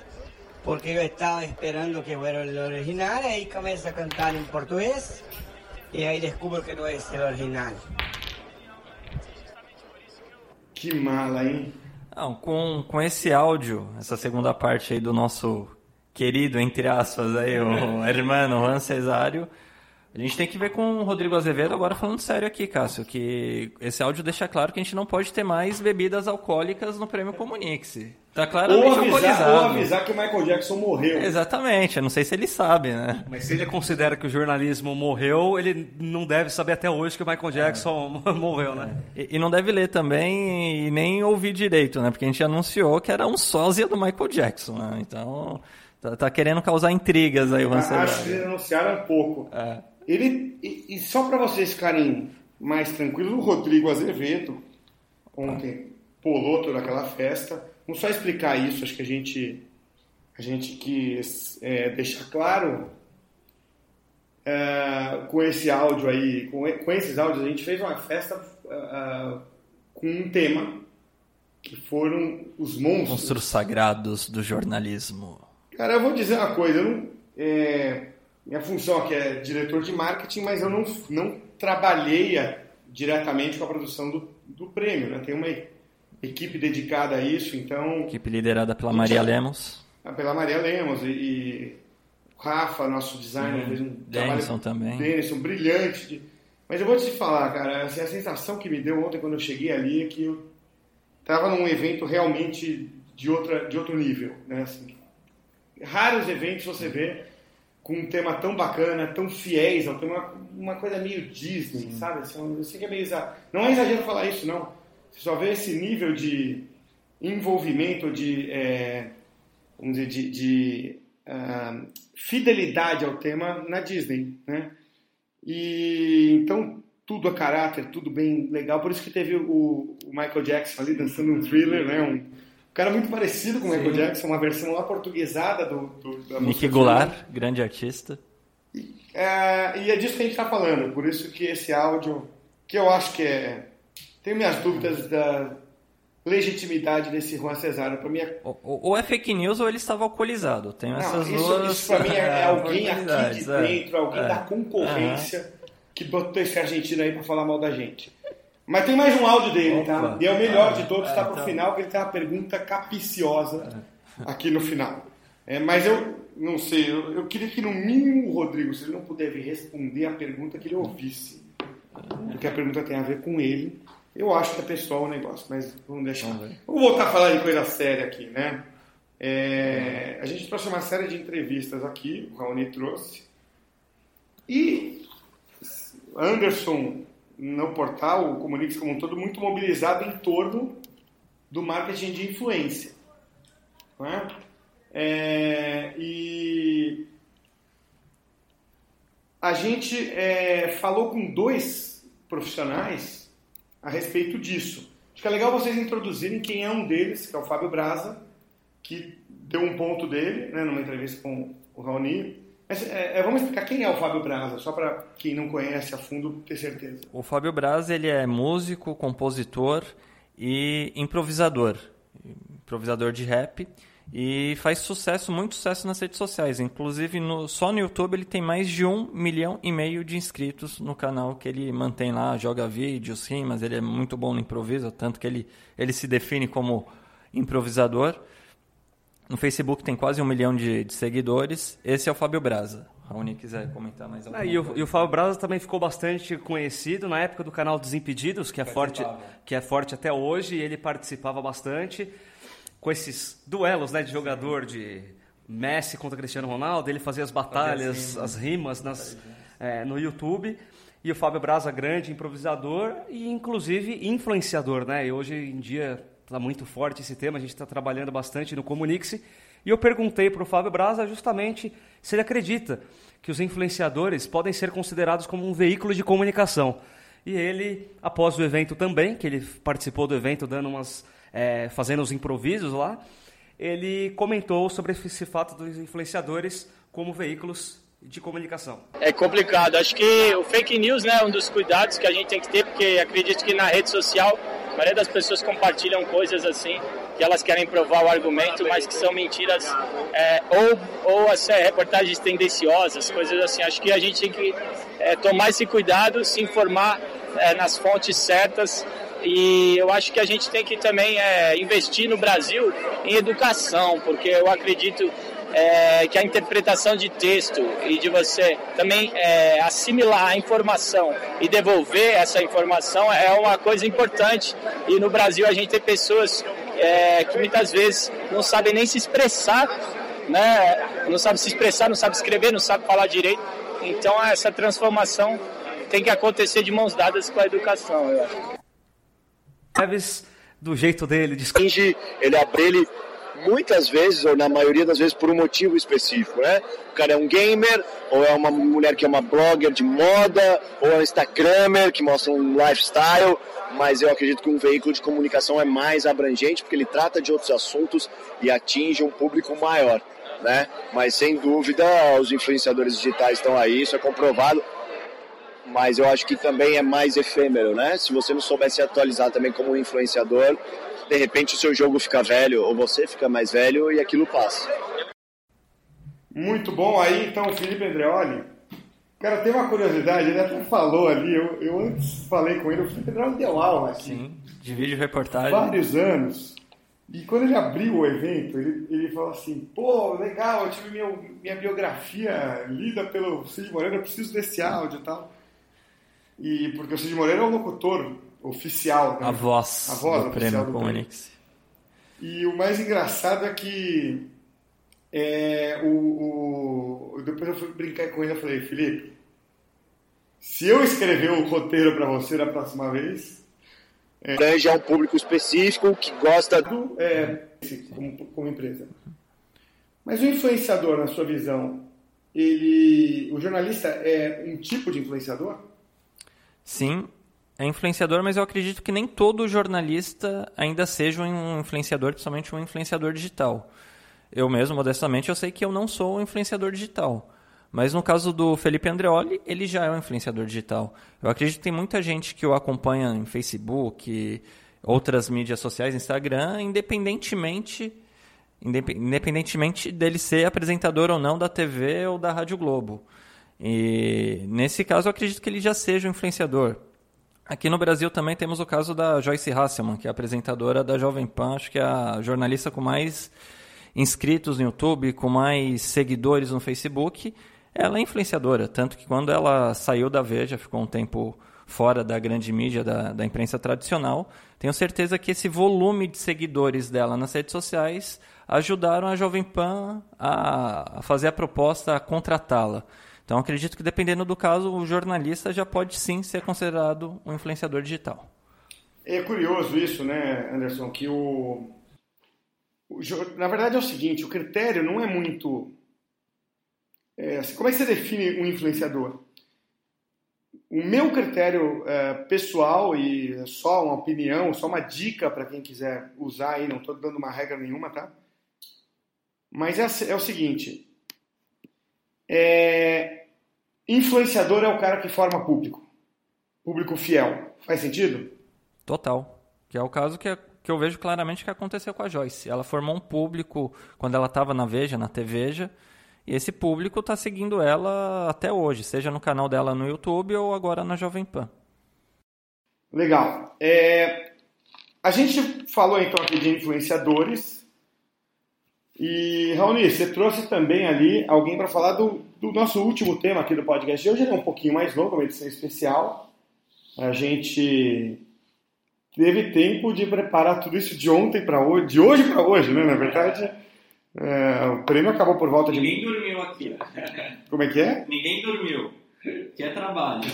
Porque yo estaba esperando que fuera el original, y ahí comienza a cantar en portugués y ahí descubro que no es el original. Que mala, hein? Não, com, com esse áudio, essa segunda parte aí do nosso querido, entre aspas, aí, o <laughs> hermano Juan Cesário, A gente tem que ver com o Rodrigo Azevedo agora falando sério aqui, Cássio, que esse áudio deixa claro que a gente não pode ter mais bebidas alcoólicas no prêmio Comunix. Tá claramente ou avisar, alcoolizado. ou avisar que o Michael Jackson morreu. Exatamente, eu não sei se ele sabe, né? Mas se ele considera que o jornalismo morreu, ele não deve saber até hoje que o Michael Jackson <laughs> morreu, né? E, e não deve ler também e nem ouvir direito, né? Porque a gente anunciou que era um sósia do Michael Jackson, né? Então, tá, tá querendo causar intrigas aí o Acho que eles anunciaram um pouco. É. Ele, e, e só para vocês ficarem mais tranquilos, o Rodrigo Azevedo ontem pulou toda aquela festa. Vamos só explicar isso, acho que a gente, a gente quis é, deixar claro é, com esse áudio aí, com, com esses áudios, a gente fez uma festa é, com um tema que foram os monstros. Monstros sagrados do jornalismo. Cara, eu vou dizer uma coisa, eu não, é, minha função aqui é diretor de marketing, mas eu não, não trabalhei diretamente com a produção do, do prêmio, né? Tem uma equipe dedicada a isso, então... Equipe liderada pela Maria Lemos. Ah, Pela Maria Lemos e, e Rafa, nosso designer, Hum, fez um Denison também. Denison, brilhante. de- Mas eu vou te falar, cara, assim, a sensação que me deu ontem quando eu cheguei ali é que eu tava num evento realmente de, outra, de outro nível, né? Assim, raros eventos você vê com um tema tão bacana, tão fiéis ao tema, uma coisa meio Disney, sabe? Assim, eu sei que é meio exa... Não é exagero falar isso, não. Você só vê esse nível de envolvimento, de, é, vamos dizer, de, de, ah, fidelidade ao tema na Disney, né? E então tudo a caráter, tudo bem legal. Por isso que teve o, o Michael Jackson ali dançando um thriller, né? Um cara muito parecido com o Michael. Jackson, uma versão lá portuguesada do, do da Nick Goulart, grande artista. é, e é disso que a gente está falando, por isso que esse áudio, que eu acho que é. Tenho minhas dúvidas da legitimidade desse Juan Cesário. Mim é. Ou, ou é fake news ou ele estava alcoolizado. Tem Não, essas isso, duas. isso para mim é, é <laughs> alguém aqui de é. dentro, alguém É. da concorrência que botou esse argentino aí para falar mal da gente. Mas tem mais um áudio dele, tá? Opa. E é o melhor Ah, de todos, é, tá pro então. final, que ele tem uma pergunpa capiciosa aqui no final. É, mas eu não sei, eu, eu queria que no mínimo o Rodrigo, se ele não puder vir responder a pergunta, que ele ouvisse. Porque a pergunta tem a ver com ele. Eu acho que é pessoal o negócio, mas vamos deixar. Vamos voltar a falar de coisa séria aqui, né? É, a gente trouxe uma série de entrevistas aqui, o Raoni trouxe. E Anderson, no portal, o Comunix como um todo, muito mobilizado em torno do marketing de influência. Não é? É, e a gente é, falou com dois profissionais a respeito disso. Acho que é legal vocês introduzirem quem é um deles, que é o Fábio Braza, que deu um ponto dele né, numa entrevista com o Raoni. É, é, vamos explicar quem é o Fábio Braza, só para quem não conhece a fundo ter certeza. O Fábio Braz ele é músico, compositor e improvisador. Improvisador de rap. E faz sucesso, muito sucesso nas redes sociais. Inclusive, no- só no YouTube ele tem mais de um milhão e meio de inscritos no canal que ele mantém lá, joga vídeos, rimas. Ele é muito bom no improviso, tanto que ele, ele se define como improvisador. No Facebook tem quase um milhão de, de seguidores. Esse é o Fábio Braza. Raoni quiser comentar mais alguma Ah, e, o, e o Fábio Braza também ficou bastante conhecido na época do canal Desimpedidos, que é forte, que é forte até hoje, e ele participava bastante com esses duelos né, de jogador de Messi contra Cristiano Ronaldo, ele fazia as batalhas, rimas. as rimas nas, é, no YouTube. E o Fábio Braza, grande improvisador e inclusive influenciador, né? E hoje em dia está muito forte esse tema, a gente está trabalhando bastante no Comunix. E eu perguntei para o Fábio Braza justamente se ele acredita que os influenciadores podem ser considerados como um veículo de comunicação. E ele, após o evento também, que ele participou do evento dando umas, é, fazendo os improvisos lá, ele comentou sobre esse fato dos influenciadores como veículos de comunicação. É complicado. Acho que o fake news né, é um dos cuidados que a gente tem que ter, porque acredito que na rede social a maioria das pessoas compartilham coisas assim que elas querem provar o argumento, mas que são mentiras é, ou, ou assim, reportagens tendenciosas, coisas assim. Acho que a gente tem que é, tomar esse cuidado, se informar é, nas fontes certas e eu acho que a gente tem que também é, investir no Brasil em educação, porque eu acredito é, que a interpretação de texto e de você também é, assimilar a informação e devolver essa informação é uma coisa importante. E no Brasil a gente tem pessoas é, que muitas vezes não sabem nem se expressar, né? não sabem se expressar, não sabem escrever, não sabem falar direito. Então essa transformação tem que acontecer de mãos dadas com a educação, eu acho. Neves, do jeito dele, de... ele abre ele muitas vezes, ou na maioria das vezes, por um motivo específico, né? O cara é um gamer, ou é uma mulher que é uma blogger de moda, ou é um Instagrammer que mostra um lifestyle, mas eu acredito que um veículo de comunicação é mais abrangente porque ele trata de outros assuntos e atinge um público maior, né? Mas sem dúvida, os influenciadores digitais estão aí, isso é comprovado mas eu acho que também é mais efêmero, né? Se você não souber se atualizar também como influenciador, de repente o seu jogo fica velho ou você fica mais velho e aquilo passa. Muito bom. Aí então, Felipe Andreoli. Cara, tem uma curiosidade, ele até falou ali, eu, eu antes falei com ele, o Felipe Andreoli deu aula aqui. Sim, de vídeo reportagem. Vários anos. E quando ele abriu o evento, ele, ele falou assim: pô, legal, eu tive minha, minha biografia lida pelo Cid Moreira, eu preciso desse áudio e tal. E porque o Cid Moreira é o locutor oficial. Né? A voz, a voz do prêmio Comunix. E o mais engraçado é que é, o, o, depois eu fui brincar com ele e falei, Felipe, se eu escrever o roteiro para você da próxima vez... É, já é um público específico que gosta... Do, é, como, como empresa. Mas o influenciador, na sua visão, ele, o jornalista é um tipo de influenciador? Sim, é influenciador, mas eu acredito que nem todo jornalista ainda seja um influenciador, principalmente um influenciador digital. Eu mesmo, modestamente, eu sei que eu não sou um influenciador digital. Mas no caso do Felipe Andreoli, ele já é um influenciador digital. Eu acredito que tem muita gente que o acompanha em Facebook, outras mídias sociais, Instagram, independentemente independentemente dele ser apresentador ou não da TV ou da Rádio Globo. E nesse caso, eu acredito que ele já seja um influenciador. Aqui no Brasil também temos o caso da Joyce Hasselman, que é apresentadora da Jovem Pan, acho que é a jornalista com mais inscritos no YouTube, com mais seguidores no Facebook. Ela é influenciadora, tanto que quando ela saiu da Veja, ficou um tempo fora da grande mídia, da, da imprensa tradicional, tenho certeza que esse volume de seguidores dela nas redes sociais ajudaram a Jovem Pan a, a fazer a proposta, a contratá-la. Então acredito que dependendo do caso, o jornalista já pode sim ser considerado um influenciador digital. É curioso isso, né, Anderson, que o, o na verdade é o seguinte, o critério não é muito é, como é que você define um influenciador? O meu critério é, pessoal e é só uma opinião, só uma dica para quem quiser usar aí, não estou dando uma regra nenhuma, tá? Mas é, é o seguinte: é, influenciador é o cara que forma público, público fiel. Faz sentido? Total. Que é o caso que, que eu vejo claramente que aconteceu com a Joyce. Ela formou um público quando ela estava na Veja, na TVeja, e esse público está seguindo ela até hoje, seja no canal dela no YouTube ou agora na Jovem Pan. Legal. É, a gente falou então aqui de influenciadores, e, Raoni, você trouxe também ali alguém para falar do, do, nosso último tema aqui do podcast. Hoje ele é um pouquinho mais longo, uma edição especial. A gente teve tempo de preparar tudo isso de ontem para hoje, de hoje para hoje, né? Na verdade, é, o prêmio acabou por volta de. Ninguém dormiu aqui. <laughs> Como é que é? Ninguém dormiu. Que é trabalho.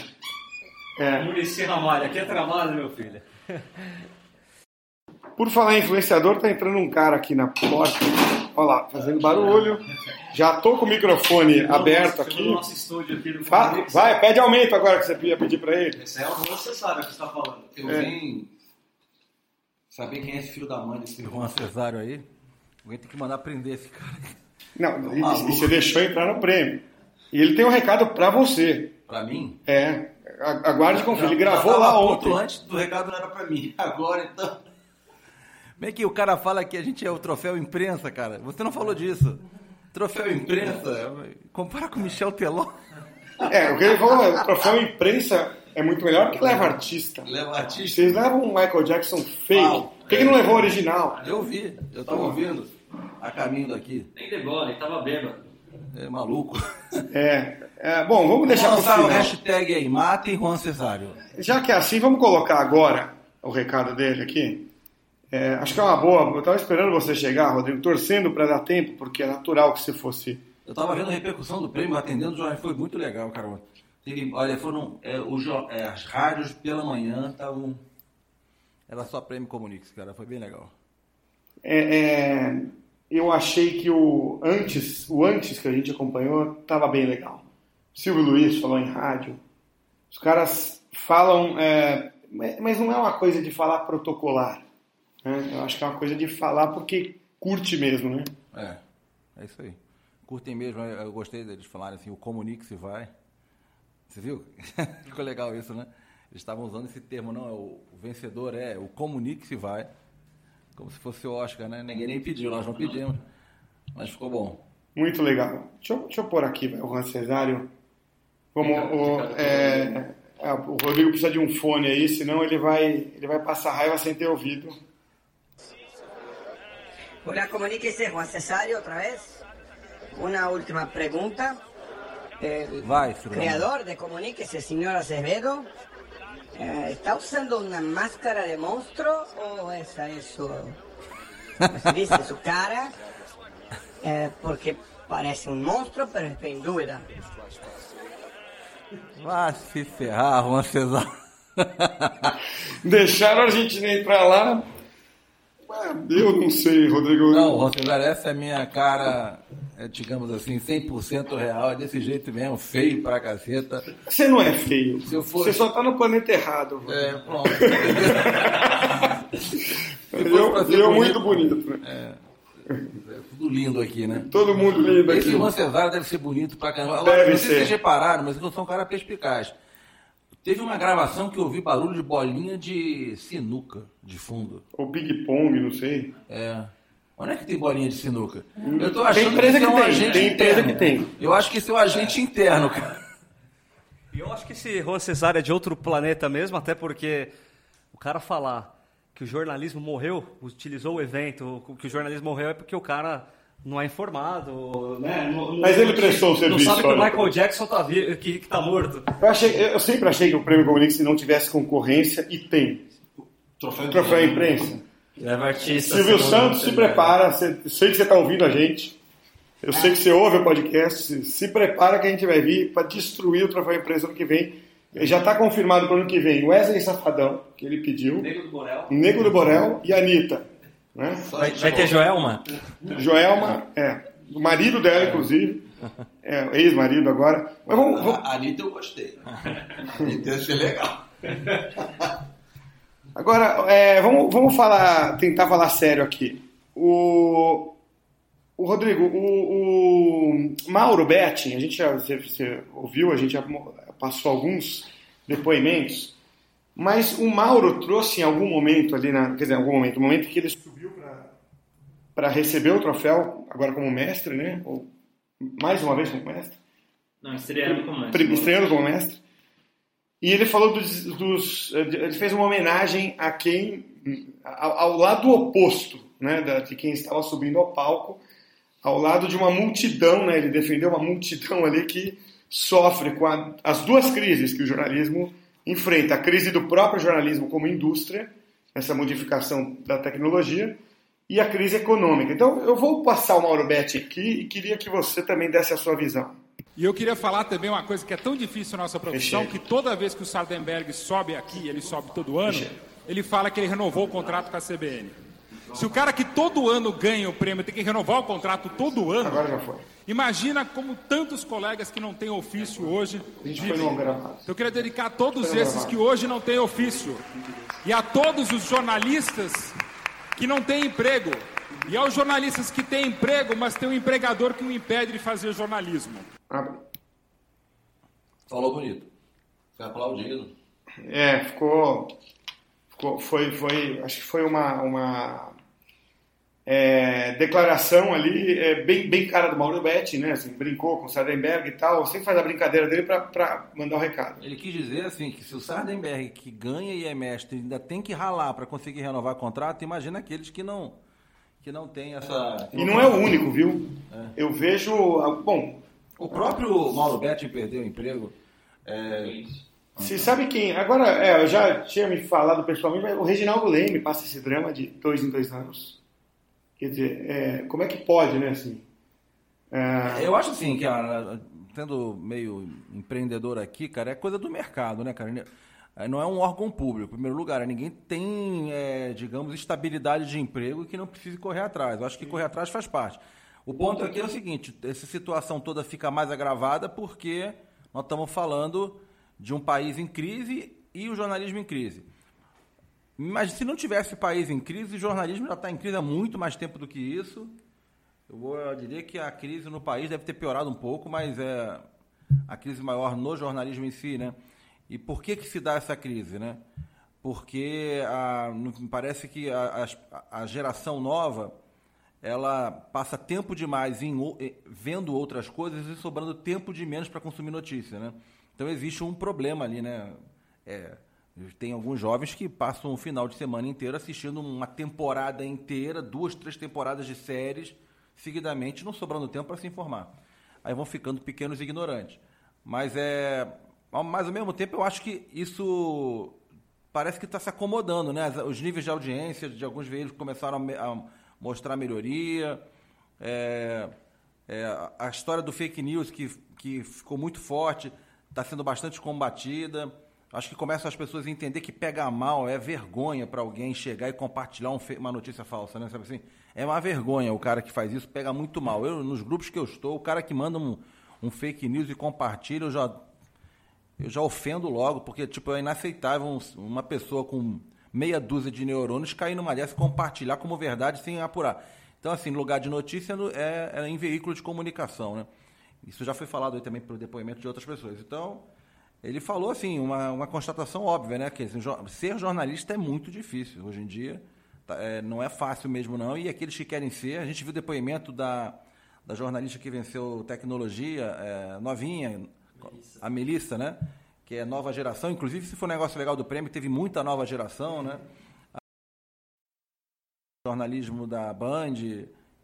É. Muricy Ramalho, aqui é trabalho, meu filho. Por falar em influenciador, tá entrando um cara aqui na porta. Olha lá, fazendo barulho. Já tô com o microfone aberto aqui. nosso estúdio aqui do vai, vai, pede aumento agora que você ia pedir para ele. Esse é o você sabe o que está falando. Eu é. venho saber quem é esse filho da mãe desse Juan Cesário aí. Alguém tem que mandar prender esse cara. Não, e, e você deixou entrar no prêmio. E ele tem um recado para você. Para mim? É. Aguarde e confia. Ele gravou lá ontem. Antes do recado não era para mim. <laughs> Agora então. Como é que o cara fala que a gente é o troféu imprensa, cara? Você não falou disso. Troféu imprensa, compara com Michel Teló. É, o que ele falou, o troféu imprensa é muito melhor que leva artista. Leva artista. Vocês levam um Michael Jackson fake. Por que, que não levou o original? Eu vi, eu tô ouvindo. a caminho daqui. Nem de bola, ele tava bêbado. É maluco. É, é, bom, vamos deixar Vamos lançar o final. hashtag aí, matem Juan Cesário. Já que é assim, vamos colocar agora o recado dele aqui. É, acho que é uma boa. Eu estava esperando você chegar, Rodrigo, torcendo para dar tempo, porque é natural que você fosse. Eu tava vendo a repercussão do prêmio, atendendo o jornal, foi muito legal, cara. Teve- olha, foram é, o jo- é, as rádios pela manhã estavam. Era só prêmio Comunix, cara, foi bem legal. É, é, eu achei que o antes, o antes que a gente acompanhou estava bem legal. Silvio Luiz falou em rádio. Os caras falam, é, mas não é uma coisa de falar protocolar. Né? Eu acho que é uma coisa de falar porque curte mesmo, né? É, é isso aí. Curtem mesmo, eu gostei deles falarem assim, o Comunix vai. Você viu? <laughs> Ficou legal isso, né? Eles estavam usando esse termo, não, é o, vencedor é o Comunix vai. Como se fosse o Oscar, né? Ninguém nem pediu, nós não pedimos. Mas ficou bom. Muito legal. Deixa eu, deixa eu pôr aqui o Juan Cesário. Como o, é, é, o Rodrigo precisa de um fone aí, senão ele vai, ele vai passar raiva sem ter ouvido. Hola, comuníquese Juan Cesario otra vez. Una última pregunta. El Vai, creador de Comuníquese, señor Acevedo, eh, ¿está usando una máscara de monstruo o esa es su, pues, viste su cara? Eh, porque parece un monstruo, pero estoy en duda. Vai se ferrar, Juan Cesário. Deixaram a Argentina entrar lá. Eu não sei, Rodrigo. Não, Juan Cesário, essa é a minha cara, é, digamos assim, 100% real, é desse jeito mesmo, feio pra caceta. Você não é feio. Se eu fosse- Você só tá no planeta errado. É, pronto. <laughs> Eu, pra ser eu bonito. muito bonito. né? É, tudo lindo aqui, né? Todo mundo lindo Esse aqui. Juan Cesário deve ser bonito pra caramba. Agora, Deve não sei se ser. vocês repararam, mas eu sou um cara perspicaz. Teve uma gravação que eu ouvi barulho de bolinha de sinuca de fundo. Ou ping-pong, não sei. É. Onde é que tem bolinha de sinuca? Hum, Eu tô tem achando empresa isso é que um tem, agente tem empresa interno. que tem. Eu acho que isso é um agente interno, cara. E eu acho que esse Juan Cesário é de outro planeta mesmo, até porque o cara falar que o jornalismo morreu, utilizou o evento, que o jornalismo morreu é porque o cara não é informado, né? Não- Mas ele prestou o serviço, Não sabe que o olha. Michael Jackson tá, vi- que, que tá morto. Eu, achei, eu sempre achei que o Prêmio Comunix não tivesse concorrência e tem. Troféu, Troféu imprensa. Leva artista. Silvio Santos, se prepara. Você, sei que você está ouvindo a gente. Eu sei que você ouve o podcast. Se, se prepara que a gente vai vir para destruir o Troféu Imprensa ano que vem. Já está confirmado para o ano que vem Wesley Safadão, que ele pediu. Nego do Borel. Nego do Borel e Anitta. Né? Vai, vai ter Joelma? Joelma, é. O marido dela, inclusive. É, ex-marido agora. Mas vamos, vamos- A Anitta eu gostei. A Anitta eu achei legal. Agora, é, vamos, vamos falar, tentar falar sério aqui. O, o Rodrigo, o, o Mauro Betti, a gente já você, você ouviu, a gente já passou alguns depoimentos, mas o Mauro trouxe em algum momento ali, na, quer dizer, em algum momento, no momento que ele subiu para receber o troféu, agora como mestre, né? Ou mais uma vez como mestre. Não, estreando como mestre. Estreando como mestre. E ele falou dos, dos- Ele fez uma homenagem a quem. ao, ao lado oposto, né? da- de quem estava subindo ao palco, ao lado de uma multidão, né? Ele defendeu uma multidão ali que sofre com a- as duas crises que o jornalismo enfrenta: a crise do próprio jornalismo como indústria, essa modificação da tecnologia, e a crise econômica. Então, eu vou passar o Mauro Betti aqui e queria que você também desse a sua visão. E eu queria falar também uma coisa que é tão difícil na nossa profissão, que toda vez que o Sardenberg sobe aqui, ele sobe todo ano, ele fala que ele renovou o contrato com a CBN. Se o cara que todo ano ganha o prêmio tem que renovar o contrato todo ano, Agora já foi. imagina como tantos colegas que não têm ofício hoje A gente vivem. foi gravado. Eu queria dedicar a todos esses que hoje não têm ofício. E a todos os jornalistas que não têm emprego. E aos jornalistas que têm emprego, mas tem um empregador que o impede de fazer jornalismo. Abre. Falou bonito. Foi aplaudido. É, ficou. ficou foi, foi, acho que foi uma, uma é, declaração ali é, bem, bem cara do Mauro Betti, né? Assim, brincou com o Sardenberg e tal. Sempre faz a brincadeira dele para mandar o recado. Ele quis dizer assim que se o Sardenberg que ganha e é mestre ainda tem que ralar para conseguir renovar contrato, imagina aqueles que não que não tem essa. E não é o único, viu? É. Eu vejo. Bom. O próprio Mauro Betti perdeu o emprego. É... Você sabe quem? Agora, é, eu já tinha me falado pessoalmente, mas o Reginaldo Leme passa esse drama de dois em dois anos. Quer dizer, é, como é que pode, né? Assim, é... Eu acho assim, que tendo meio empreendedor aqui, cara, é coisa do mercado, né, cara? Não é um órgão público, em primeiro lugar. Ninguém tem, é, digamos, estabilidade de emprego que não precise correr atrás. Eu acho que correr atrás faz parte. O ponto aqui é o seguinte: essa situação toda fica mais agravada porque nós estamos falando de um país em crise e o jornalismo em crise. Mas se não tivesse país em crise, o jornalismo já está em crise há muito mais tempo do que isso. Eu, vou, eu diria que a crise no país deve ter piorado um pouco, mas é a crise maior no jornalismo em si, né? E por que que se dá essa crise, né? Porque a, me parece que a, a, a geração nova ela passa tempo demais em, vendo outras coisas e sobrando tempo de menos para consumir notícia, né? Então existe um problema ali, né? É, tem alguns jovens que passam um final de semana inteiro assistindo uma temporada inteira, duas, três temporadas de séries seguidamente, não sobrando tempo para se informar. Aí vão ficando pequenos ignorantes. Mas é, mas ao mesmo tempo eu acho que isso parece que está se acomodando, né? Os níveis de audiência de alguns veículos começaram a, mostrar melhoria. É, é, a história do fake news que, que ficou muito forte, está sendo bastante combatida. Acho que começam as pessoas a entender que pega mal, é vergonha para alguém chegar e compartilhar um, uma notícia falsa, né? Sabe assim? É uma vergonha o cara que faz isso, pega muito mal. Eu, nos grupos que eu estou, o cara que manda um, um fake news e compartilha, eu já, eu já ofendo logo, porque tipo, é inaceitável uma pessoa com meia dúzia de neurônios cair numa dessa e compartilhar como verdade sem apurar. Então, assim, lugar de notícia é, é em veículo de comunicação, né? Isso já foi falado aí também pelo depoimento de outras pessoas. Então, ele falou, assim, uma, uma constatação óbvia, né? Que assim, ser jornalista é muito difícil. Hoje em dia, tá, é, não é fácil mesmo, não. E aqueles que querem ser... A gente viu o depoimento da, da jornalista que venceu tecnologia, é, novinha, Melissa. a Melissa, né? que é nova geração. Inclusive, se for um negócio legal do prêmio, teve muita nova geração, né? jornalismo da Band,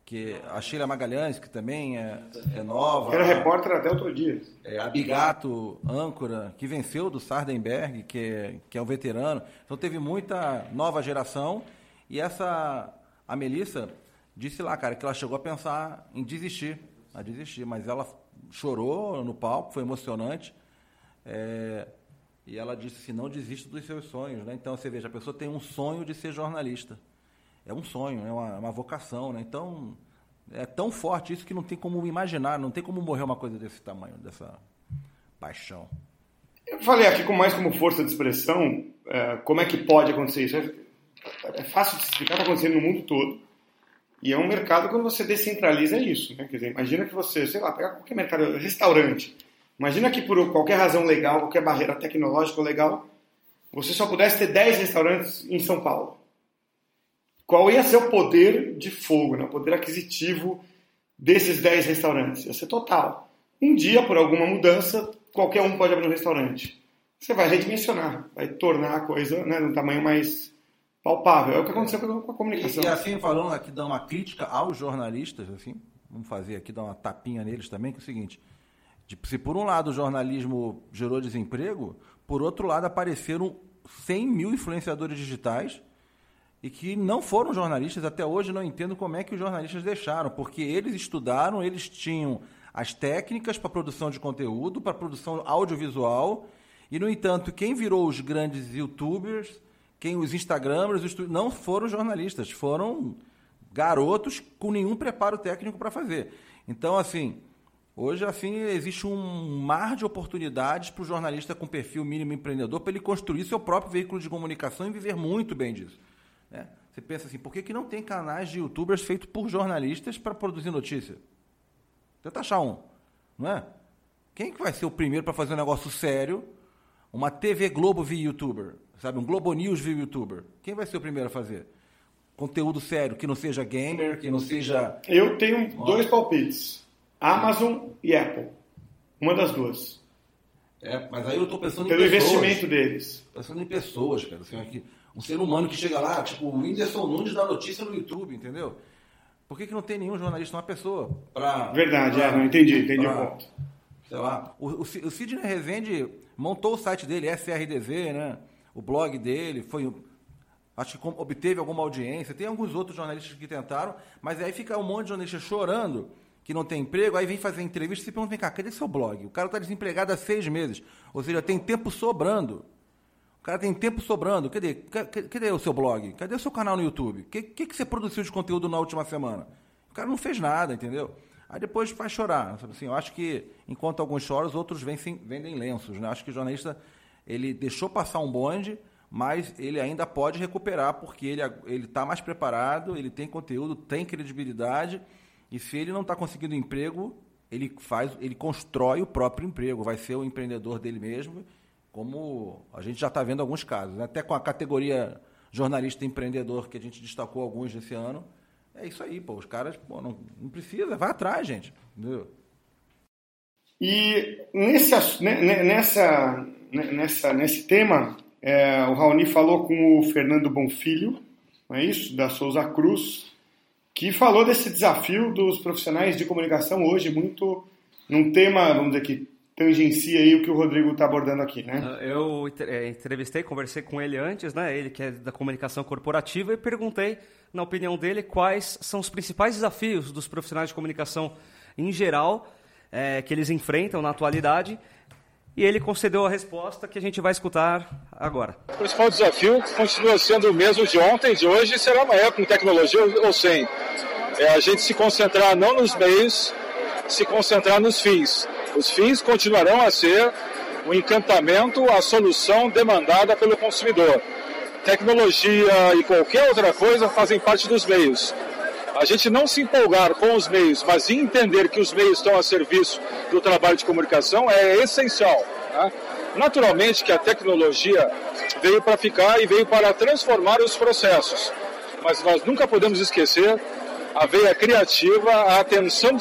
que a Sheila Magalhães, que também é, é nova. Era repórter até outro dia. É, a Bigato, âncora, que venceu do Sardenberg, que é, que é um veterano. Então teve muita nova geração. E essa, a Melissa, disse lá, cara, que ela chegou a pensar em desistir, a desistir, mas ela chorou no palco, foi emocionante. É, e ela disse assim, não desista dos seus sonhos, né? Então, você veja, a pessoa tem um sonho de ser jornalista. É um sonho, é uma, uma vocação, né? Então, é tão forte isso que não tem como imaginar, não tem como morrer uma coisa desse tamanho, dessa paixão. Eu falei aqui com mais como força de expressão, é, como é que pode acontecer isso. É, é fácil de explicar, está acontecendo no mundo todo. E é um mercado quando você descentraliza isso, né? Quer dizer, imagina que você, sei lá, pegar qualquer mercado, restaurante, Imagina que por qualquer razão legal, qualquer barreira tecnológica legal, você só pudesse ter 10 restaurantes em São Paulo. Qual ia ser o poder de fogo, né? o poder aquisitivo desses 10 restaurantes? Ia ser total. Um dia, por alguma mudança, qualquer um pode abrir um restaurante. Você vai redimensionar, vai tornar a coisa né, num tamanho mais palpável. É o que aconteceu com a comunicação. E, e assim, falando aqui, dá uma crítica aos jornalistas, assim, vamos fazer aqui, dar uma tapinha neles também, que é o seguinte se por um lado o jornalismo gerou desemprego, por outro lado apareceram 100 mil influenciadores digitais e que não foram jornalistas. Até hoje não entendo como é que os jornalistas deixaram, porque eles estudaram, eles tinham as técnicas para produção de conteúdo, para produção audiovisual, e no entanto, quem virou os grandes youtubers, quem os instagramers, os, não foram jornalistas, foram garotos com nenhum preparo técnico para fazer. Então, assim, Hoje, assim, existe um mar de oportunidades para o jornalista com perfil mínimo empreendedor para ele construir seu próprio veículo de comunicação e viver muito bem disso. Né? Você pensa assim, por que, que não tem canais de youtubers feitos por jornalistas para produzir notícia? Tenta achar um, não é? Quem que vai ser o primeiro para fazer um negócio sério? Uma TV Globo via youtuber, sabe? Um Globo News via youtuber. Quem vai ser o primeiro a fazer? Conteúdo sério, que não seja gamer, que não seja... Eu tenho dois palpites. Amazon e Apple. Uma das duas. É, mas aí eu estou pensando Pelo em pessoas. investimento deles. Pensando em pessoas, cara. Assim, aqui, um ser humano que chega lá, tipo o Whindersson Nunes dá notícia no YouTube, entendeu? Por que, que não tem nenhum jornalista, uma pessoa? Pra, Verdade, pra, é, não entendi, entendi pra, o ponto. Sei lá. O, o, o Sidney Rezende montou o site dele, SRDZ, né? O blog dele, foi. Acho que obteve alguma audiência. Tem alguns outros jornalistas que tentaram, mas aí fica um monte de jornalistas chorando que não tem emprego, aí vem fazer entrevista e se pergunta, vem cá, cadê seu blog? O cara está desempregado há seis meses. Ou seja, tem tempo sobrando. O cara tem tempo sobrando. Cadê, cadê, o seu blog? Cadê o seu canal no YouTube? O que, que, que você produziu de conteúdo na última semana? O cara não fez nada, entendeu? Aí depois faz chorar. Assim, eu acho que, enquanto alguns choram, os outros vendem, vendem lenços. Né? Acho que o jornalista ele deixou passar um bonde, mas ele ainda pode recuperar, porque ele está mais preparado, ele tem conteúdo, tem credibilidade e se ele não está conseguindo emprego, ele faz, ele constrói o próprio emprego, vai ser o empreendedor dele mesmo, como a gente já está vendo alguns casos. Né? Até com a categoria jornalista empreendedor que a gente destacou alguns esse ano, é isso aí, pô. Os caras, pô, não, não precisa, vai atrás, gente. Entendeu? E nesse, nessa, nessa, nesse tema, é, o Raoni falou com o Fernando Bonfilho, não é isso? Da Souza Cruz, que falou desse desafio dos profissionais de comunicação hoje, muito num tema, vamos dizer que tangencia aí o que o Rodrigo está abordando aqui, né? Ah, eu é, entrevistei, conversei com ele antes, né? Ele que é da comunicação corporativa e perguntei, na opinião dele, quais são os principais desafios dos profissionais de comunicação em geral é, que eles enfrentam na atualidade e ele concedeu a resposta que a gente vai escutar agora. O principal desafio continua sendo o mesmo de ontem, de hoje, e será amanhã, com tecnologia ou sem. É a gente se concentrar não nos meios, se concentrar nos fins. Os fins continuarão a ser o encantamento, a solução demandada pelo consumidor. Tecnologia e qualquer outra coisa fazem parte dos meios. A gente não se empolgar com os meios, mas entender que os meios estão a serviço do trabalho de comunicação é essencial. Tá? Naturalmente que a tecnologia veio para ficar e veio para transformar os processos, mas nós nunca podemos esquecer a veia criativa, a atenção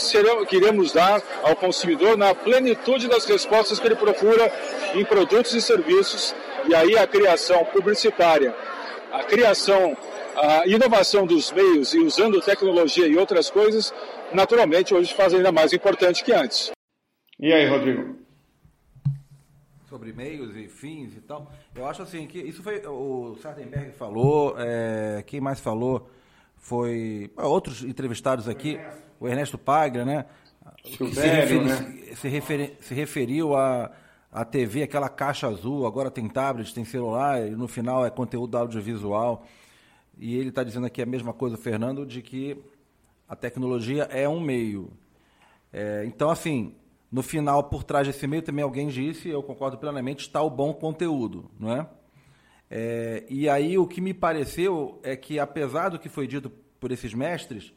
que iremos dar ao consumidor na plenitude das respostas que ele procura em produtos e serviços, e aí a criação publicitária, a criação a inovação dos meios e usando tecnologia e outras coisas, naturalmente hoje faz ainda mais importante que antes. E aí, Rodrigo? Sobre meios e fins e tal. Eu acho assim que isso foi o Sardenberg falou, é, quem mais falou foi outros entrevistados aqui, o Ernesto Pagra, né? Se, referi, né? se, referi, se referiu a a TV, aquela caixa azul, agora tem tablet, tem celular, e no final é conteúdo audiovisual. E ele está dizendo aqui a mesma coisa, Fernando, de que a tecnologia é um meio. É, então, assim, no final, por trás desse meio, também alguém disse, eu concordo plenamente, está o bom conteúdo, não é? É? E aí o que me pareceu é que, apesar do que foi dito por esses mestres,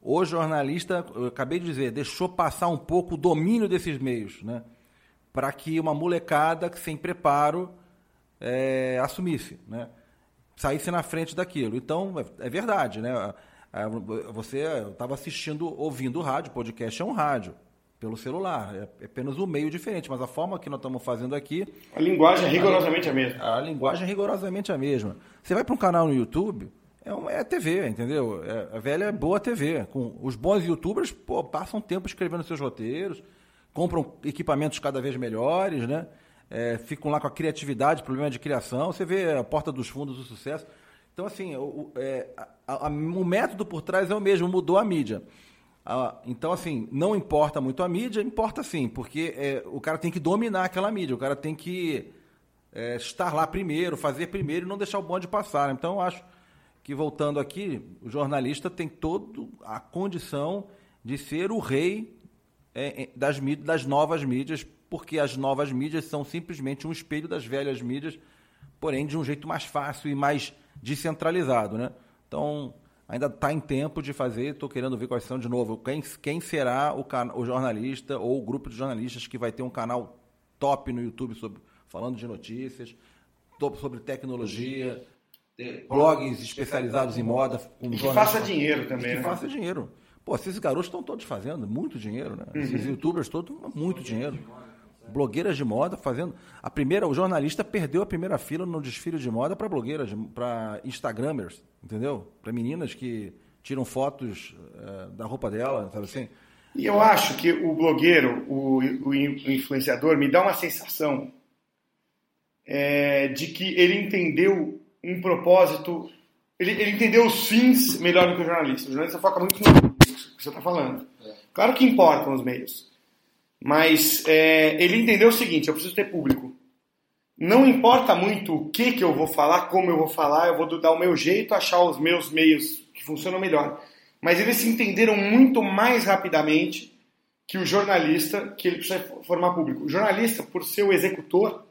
o jornalista, eu acabei de dizer, deixou passar um pouco o domínio desses meios, né? Para que uma molecada sem preparo é, assumisse, né? saísse na frente daquilo. Então, é, é verdade, né? Você estava assistindo, ouvindo o rádio, podcast é um rádio, pelo celular. É apenas um meio diferente, mas a forma que nós estamos fazendo aqui. A linguagem é rigorosamente a mesma. A linguagem é rigorosamente a mesma. Você vai para um canal no YouTube, é, uma, é TV, entendeu? É, a velha é boa TV. Com os bons youtubers, pô, passam tempo escrevendo seus roteiros, compram equipamentos cada vez melhores, né? é, ficam lá com a criatividade, problema de criação. Você vê a porta dos fundos do sucesso. Então, assim, o, é, a, a, o método por trás é o mesmo, mudou a mídia. Ah, então, assim, não importa muito a mídia, importa sim, porque é, o cara tem que dominar aquela mídia, o cara tem que é, estar lá primeiro, fazer primeiro e não deixar o bonde passar. Então, eu acho que, voltando aqui, o jornalista tem toda a condição de ser o rei é, é das, das novas mídias, porque as novas mídias são simplesmente um espelho das velhas mídias, porém de um jeito mais fácil e mais descentralizado, né? Então, ainda está em tempo de fazer, estou querendo ver quais são de novo, quem, quem será o, o jornalista ou o grupo de jornalistas que vai ter um canal top no YouTube sobre, falando de notícias, sobre tecnologia, blogs especializados em moda. Com que faça dinheiro também, que né? faça dinheiro. Pô, esses garotos estão todos fazendo muito dinheiro, né? Uhum. Esses youtubers todos, muito dinheiro blogueiras de moda fazendo. A primeira, o jornalista perdeu a primeira fila no desfile de moda para blogueiras, para Instagramers, entendeu? Para meninas que tiram fotos é, da roupa dela, sabe assim? E eu acho que o blogueiro, o, o influenciador, me dá uma sensação é, de que ele entendeu um propósito, ele, ele, entendeu os fins melhor do que o jornalista. O jornalista foca muito no que você está falando. Claro que importam os meios, mas é, ele entendeu o seguinte: eu preciso ter público. Não importa muito o que, que eu vou falar, como eu vou falar, eu vou dar o meu jeito, achar os meus meios que funcionam melhor. Mas eles se entenderam muito mais rapidamente que o jornalista, que ele precisa formar público. O jornalista, por ser o executor,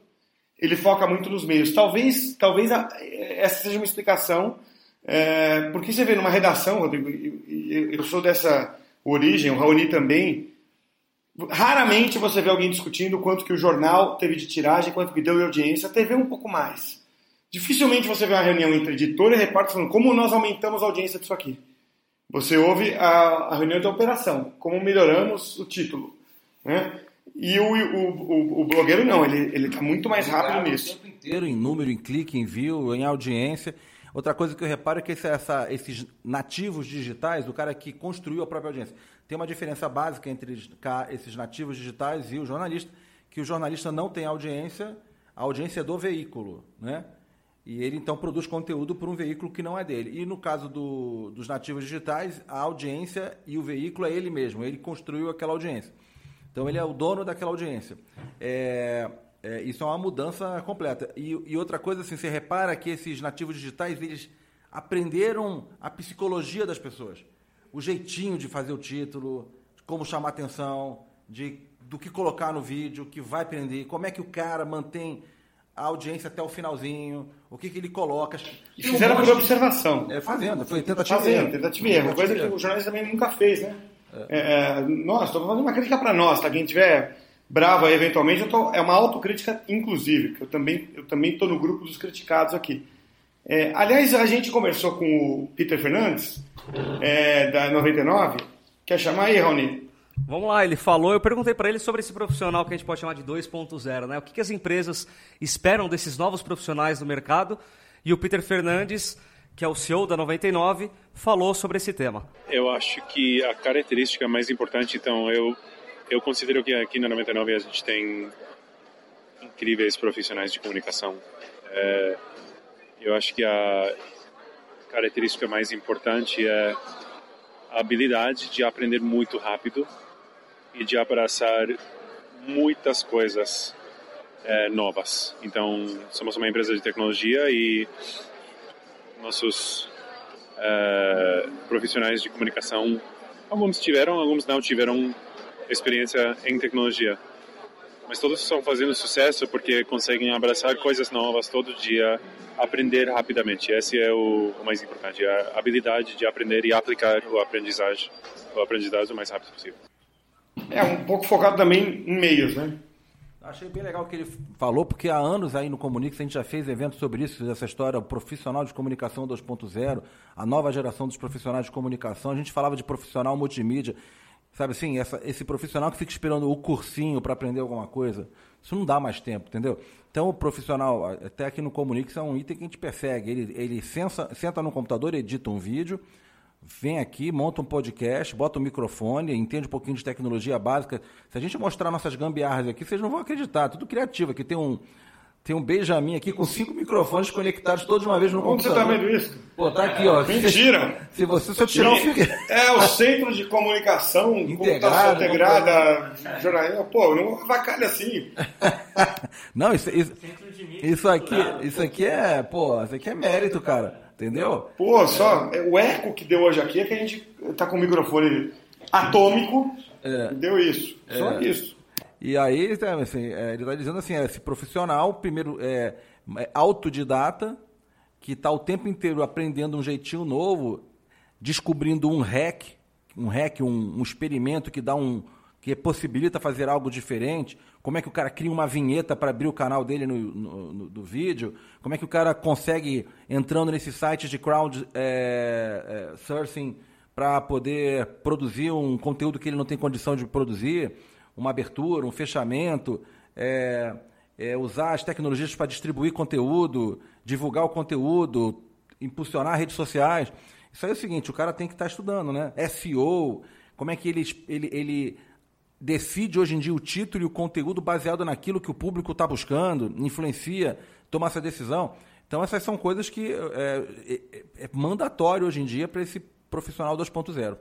ele foca muito nos meios. Talvez, talvez a, essa seja uma explicação, é, porque você vê numa redação, Rodrigo, eu, eu sou dessa origem, o Raoni também, raramente você vê alguém discutindo quanto que o jornal teve de tiragem, quanto que deu de audiência, a TV um pouco mais. Dificilmente você vê uma reunião entre editor e repórter falando como nós aumentamos a audiência disso aqui. Você ouve a, a reunião de operação, como melhoramos o título. Né? E o, o, o, o blogueiro não, ele está muito mais rápido nisso. O tempo inteiro em número, em clique, em view, em audiência. Outra coisa que eu reparo é que esse, essa, esses nativos digitais, o cara que construiu a própria audiência, tem uma diferença básica entre esses nativos digitais e o jornalista, que o jornalista não tem audiência, a audiência é do veículo, né? E ele então produz conteúdo para um veículo que não é dele. E no caso do, dos nativos digitais, a audiência e o veículo é ele mesmo, ele construiu aquela audiência. Então ele é o dono daquela audiência. É, é, isso é uma mudança completa. E, e, outra coisa, assim, você repara que esses nativos digitais, eles aprenderam a psicologia das pessoas. O jeitinho de fazer o título, como chamar atenção, de, do que colocar no vídeo, que vai prender, como é que o cara mantém a audiência até o finalzinho, o que, que ele coloca. E fizeram um por observação. É, fazendo, foi tentativa fazendo, tentativa e erro. Coisa que o jornalista também nunca fez, né? É. É, nós, estou fazendo uma crítica para nós, tá? Quem tiver bravo aí, eventualmente, tô, é uma autocrítica, inclusive, que eu também eu também estou no grupo dos criticados aqui. É, aliás, a gente conversou com o Peter Fernandes, é, da 99. Quer chamar aí, Raoni? Vamos lá, ele falou, eu perguntei para ele sobre esse profissional que a gente pode chamar de 2.0, né? O que, que as empresas esperam desses novos profissionais no mercado? E o Peter Fernandes que é o CEO da 99, falou sobre esse tema. Eu acho que a característica mais importante, então, eu, eu considero que aqui na 99 a gente tem incríveis profissionais de comunicação. É, eu acho que a característica mais importante é a habilidade de aprender muito rápido e de abraçar muitas coisas é, novas. Então, somos uma empresa de tecnologia e nossos uh, profissionais de comunicação, alguns tiveram, alguns não tiveram experiência em tecnologia. Mas todos estão fazendo sucesso porque conseguem abraçar coisas novas todo dia, aprender rapidamente. Esse é o, mais importante, a habilidade de aprender e aplicar o aprendizagem, o aprendizado o mais rápido possível. É um pouco focado também em meios, né? Achei bem legal o que ele falou, porque há anos aí no Comunix a gente já fez eventos sobre isso, essa história, o profissional de comunicação 2.0, a nova geração dos profissionais de comunicação. A gente falava de profissional multimídia, sabe assim, essa, esse profissional que fica esperando o cursinho para aprender alguma coisa. Isso não dá mais tempo, entendeu? Então o profissional, até aqui no Comunix, é um item que a gente persegue. Ele, ele sensa, senta no computador, edita um vídeo vem aqui, monta um podcast, bota um microfone, entende um pouquinho de tecnologia básica. Se a gente mostrar nossas gambiarras aqui, vocês não vão acreditar. Tudo criativo. Aqui tem um, tem um Benjamin aqui com cinco microfones conectados todos de uma vez no Onde computador. Onde você tá vendo isso? Pô, tá aqui, ó. Mentira! Se você, se eu tirar um... É o Centro de Comunicação <laughs> Integrado, Integrada, jornalismo. Pô, não avacalha assim. <laughs> não, isso, isso, isso, aqui, isso aqui é, pô, isso aqui é mérito, cara. Entendeu? Pô, só é, o eco que deu hoje aqui é que a gente tá com o microfone atômico é. deu isso. Só é. isso. E aí, assim, é, ele está dizendo assim, é, esse profissional, primeiro, é, é autodidata, que está o tempo inteiro aprendendo um jeitinho novo, descobrindo um hack, um hack, um, um experimento que dá um, que possibilita fazer algo diferente, como é que o cara cria uma vinheta para abrir o canal dele no, no, no, do vídeo, como é que o cara consegue, entrando nesse site de crowd é, é, sourcing, para poder produzir um conteúdo que ele não tem condição de produzir, uma abertura, um fechamento, é, é usar as tecnologias para distribuir conteúdo, divulgar o conteúdo, impulsionar redes sociais. Isso aí é o seguinte, o cara tem que estar estudando, né? SEO, como é que ele, ele, ele decide hoje em dia o título e o conteúdo baseado naquilo que o público está buscando, influencia, toma essa decisão. Então essas são coisas que é, é, é mandatório hoje em dia para esse profissional 2.0.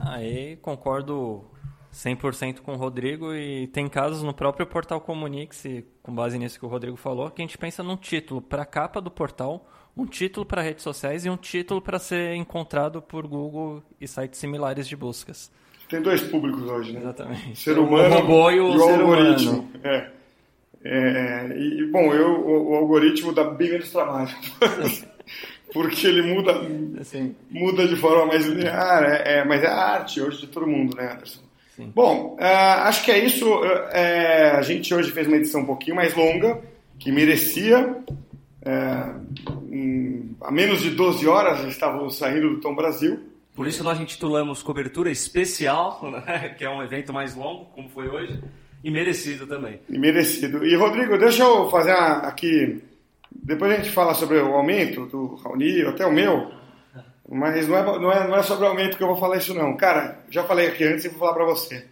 Aí concordo 100% com o Rodrigo e tem casos no próprio portal Comunix, com base nisso que o Rodrigo falou, que a gente pensa num título para a capa do portal, um título para redes sociais e um título para ser encontrado por Google e sites similares de buscas. Tem dois públicos hoje, né? Exatamente. Ser humano o robô e o, e o algoritmo. humano. É. É, e, bom, eu, o, o algoritmo dá bem menos trabalho. <laughs> Porque ele muda, muda de forma mais linear, é, é, mas é a arte hoje de todo mundo, né, Anderson? Bom, é, acho que é isso. É, a gente hoje fez uma edição um pouquinho mais longa, que merecia. É, em- a menos de 12 horas estávamos saindo do Tom Brasil. Por isso nós intitulamos Cobertura Especial, né, que é um evento mais longo, como foi hoje, e merecido também. E merecido. E Rodrigo, deixa eu fazer aqui. Depois a gente fala sobre o aumento do Raoni, até o meu. Mas não é, não, é, não é sobre o aumento que eu vou falar isso, não. Cara, já falei aqui antes e vou falar pra você.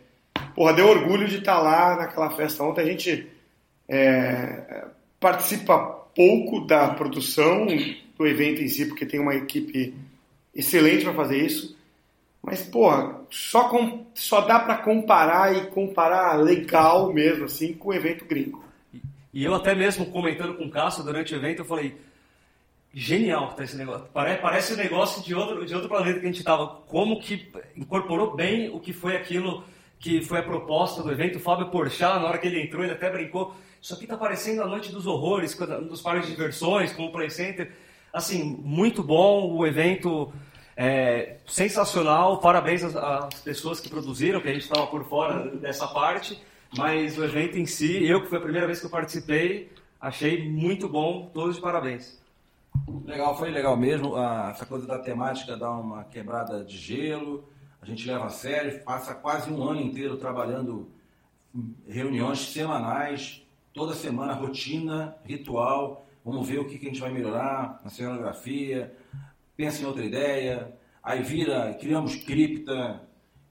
Porra, deu orgulho de estar lá naquela festa ontem. A gente é, participa pouco da produção do evento em si, porque tem uma equipe excelente para fazer isso. Mas, porra, só, com, só dá para comparar e comparar legal mesmo, assim, com o evento gringo. E eu até mesmo comentando com o Cássio durante o evento, eu falei, genial tá esse negócio. Pare- Parece um negócio de outro, de outro planeta que a gente estava. Como que incorporou bem o que foi aquilo que foi a proposta do evento. O Fábio Porchat, na hora que ele entrou, ele até brincou. Isso aqui tá parecendo a Noite dos Horrores, dos parques de diversões, como o Play Center. Assim, muito bom o evento. é, sensacional, parabéns às, às pessoas que produziram, que a gente estava por fora dessa parte, mas o evento em si, eu que foi a primeira vez que eu participei, achei muito bom, todos de parabéns. Legal, foi legal mesmo. Ah, essa coisa da temática dá uma quebrada de gelo. A gente leva a sério, passa quase um ano inteiro trabalhando reuniões semanais, toda semana, rotina, ritual. Vamos ver o que, que a gente vai melhorar na cenografia. Pensa em outra ideia. Aí vira, criamos cripta.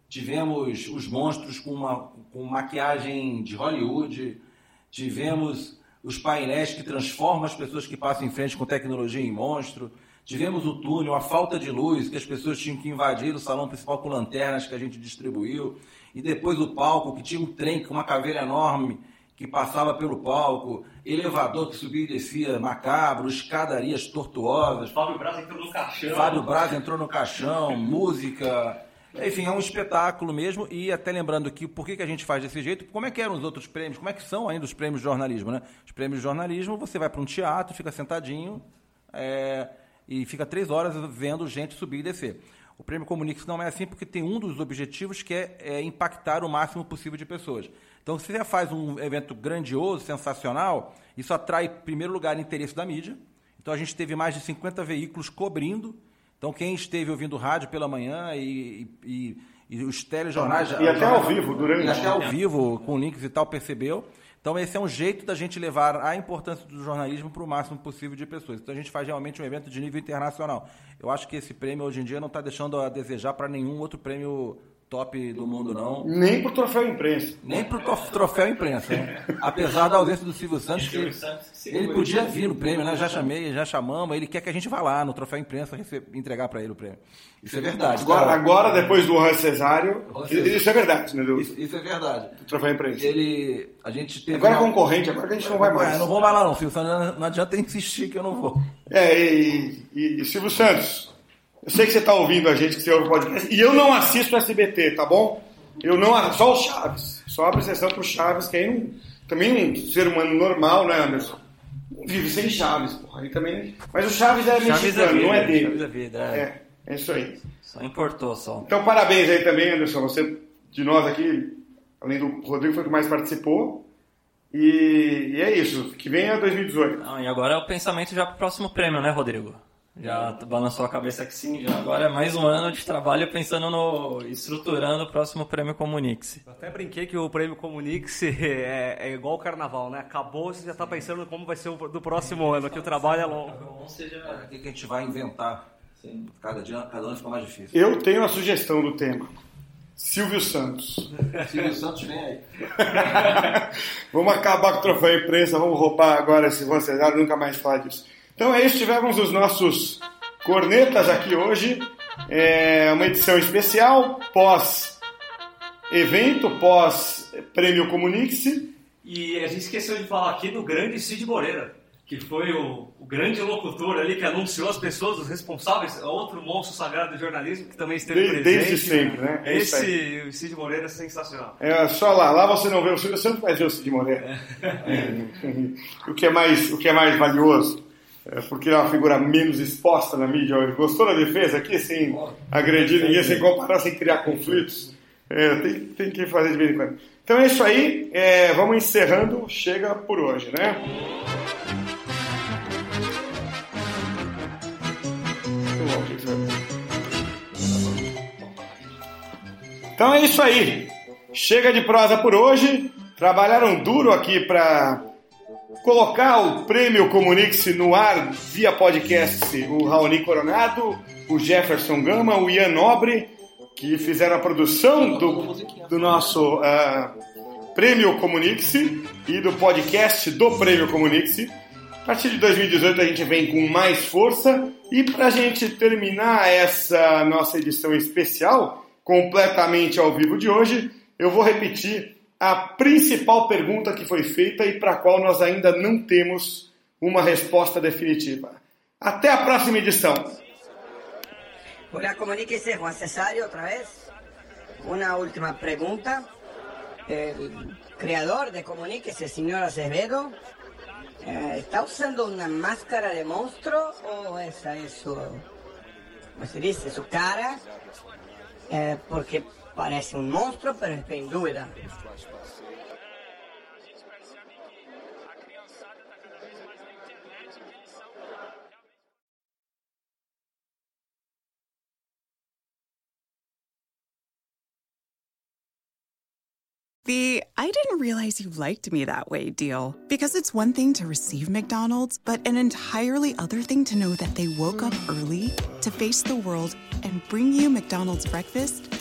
Tivemos os monstros com, uma, com maquiagem de Hollywood. Tivemos os painéis que transformam as pessoas que passam em frente com tecnologia em monstro. Tivemos o túnel, a falta de luz, que as pessoas tinham que invadir o salão principal com lanternas que a gente distribuiu. E depois o palco, que tinha um trem com uma caveira enorme que passava pelo palco, elevador que subia e descia macabro, escadarias tortuosas. Fábio Braz entrou no caixão. Fábio Braz entrou no caixão, música. Enfim, é um espetáculo mesmo. E até lembrando que por que, que a gente faz desse jeito, como é que eram os outros prêmios, como é que são ainda os prêmios de jornalismo, né? Os prêmios de jornalismo, você vai para um teatro, fica sentadinho é, e fica três horas vendo gente subir e descer. O prêmio Comunix não é assim porque tem um dos objetivos que é, é impactar o máximo possível de pessoas. Então, se você faz um evento grandioso, sensacional, isso atrai, em primeiro lugar, interesse da mídia. Então, a gente teve mais de 50 veículos cobrindo. Então, quem esteve ouvindo rádio pela manhã e, e, e os telejornais... E até ao vivo, durante- E até ao vivo, com links e tal, percebeu. Então, esse é um jeito da gente levar a importância do jornalismo para o máximo possível de pessoas. Então, a gente faz realmente um evento de nível internacional. Eu acho que esse prêmio, hoje em dia, não está deixando a desejar para nenhum outro prêmio top do mundo, não. Nem pro troféu imprensa. Nem pro trof- troféu imprensa. né? Apesar da ausência do Silvio Santos, que Silvio Santos que ele podia vir no prêmio, né? Já chamei, já chamamos. Ele quer que a gente vá lá no troféu imprensa entregar para ele o prêmio. Isso é verdade. Agora, agora depois do Juan Cesário, isso é verdade, né? Do, Isso, isso é verdade. do troféu imprensa. Ele, a gente teve Agora é concorrente, agora que a gente não vai mais. É, não vou mais lá não, Silvio Santos. Não adianta insistir que eu não vou. É, e, e- e Silvio Santos, eu sei que você está ouvindo a gente, que você ouve o podcast, e eu não assisto SBT, tá bom? Eu não assisto, só o Chaves. Só abre exceção pro Chaves, que aí não, também um ser humano normal, né, Anderson? Vive sem Chaves, porra. Aí também, mas o Chaves é Chaves é mexicano, vida, não é dele. Chaves é vida, é. É, é isso aí. Só importou, só. Então, parabéns aí também, Anderson. Você, de nós aqui, além do Rodrigo, foi o que mais participou. E, e é isso. Que venha 2018. Não, e agora é o pensamento já pro próximo prêmio, né, Rodrigo? Já balançou a cabeça que sim. Já agora é mais um ano de trabalho pensando no. estruturando o próximo prêmio Comunix. Eu até brinquei que o prêmio Comunix <laughs> é, é igual o carnaval, né? Acabou, você já está pensando como vai ser o do próximo ano, que o trabalho é longo. O que a gente vai inventar? Cada dia, cada ano fica mais difícil. Eu tenho a sugestão do tema. Silvio Santos. <laughs> Silvio Santos vem aí. <laughs> vamos acabar com o troféu imprensa, vamos roubar agora esse Juan nunca mais falar disso. Então é isso, tivemos os nossos cornetas aqui hoje. É uma edição especial, pós-evento, pós-prêmio Comunix. E a gente esqueceu de falar aqui do grande Cid Moreira que foi o, o, grande locutor ali que anunciou as pessoas, os responsáveis, outro monstro sagrado do jornalismo que também esteve presente. Desde sempre, né? É Esse, o Cid Moreira é sensacional. É, só lá, lá você não vê o Cid, você não vai ver o Cid Moreira. É. o, que é mais, o que é mais valioso, é porque é uma figura menos exposta na mídia. Gostou da defesa aqui, sem agredir ninguém, sem comparar, sem criar conflitos? É, tem, tem que fazer de vez em quando. Então é isso aí, é, vamos encerrando, chega por hoje, né? Então é isso aí. Chega de prosa por hoje. Trabalharam duro aqui para colocar o prêmio Comunix no ar via podcast. O Raoni Coronado, o Jefferson Gama, o Ian Nobre, que fizeram a produção do, do nosso uh, prêmio Comunix e do podcast do prêmio Comunix. A partir de 2018 a gente vem com mais força e para a gente terminar essa nossa edição especial, completamente ao vivo de hoje, eu vou repetir a principal pergunta que foi feita e para a qual nós ainda não temos uma resposta definitiva. Até a próxima edição. Olá, comuníquese Juan Cesario otra vez. Una última pregunta. El creador de Comuníquese, señor Acevedo, eh, ¿está usando una máscara de monstruo o esa es su, ¿cómo se dice? Su cara? Eh, porque parece un pero. The I didn't realize you liked me that way deal. Because it's one thing to receive McDonald's, but an entirely other thing to know that they woke up early to face the world and bring you McDonald's breakfast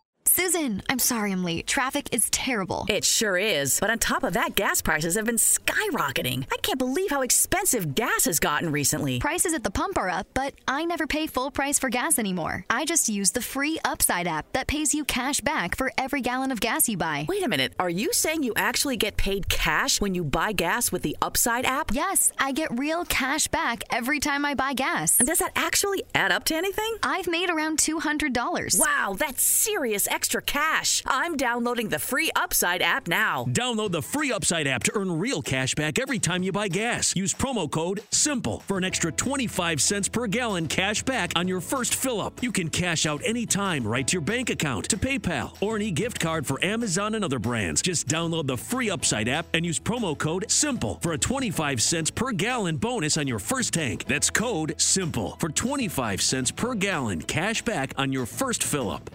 Susan, I'm sorry I'm late. Traffic is terrible. It sure is. But on top of that, gas prices have been skyrocketing. I can't believe how expensive gas has gotten recently. Prices at the pump are up, but I never pay full price for gas anymore. I just use the free Upside app that pays you cash back for every gallon of gas you buy. Wait a minute. Are you saying you actually get paid cash when you buy gas with the Upside app? Yes, I get real cash back every time I buy gas. And does that actually add up to anything? I've made around $200. Wow, that's serious extra cash. I'm downloading the free Upside app now. Download the free Upside app to earn real cash back every time you buy gas. Use promo code SIMPLE for an extra 25 cents per gallon cash back on your first fill up. You can cash out anytime right to your bank account, to PayPal, or any gift card for Amazon and other brands. Just download the free Upside app and use promo code SIMPLE for a 25 cents per gallon bonus on your first tank. That's code SIMPLE for 25 cents per gallon cash back on your first fill up.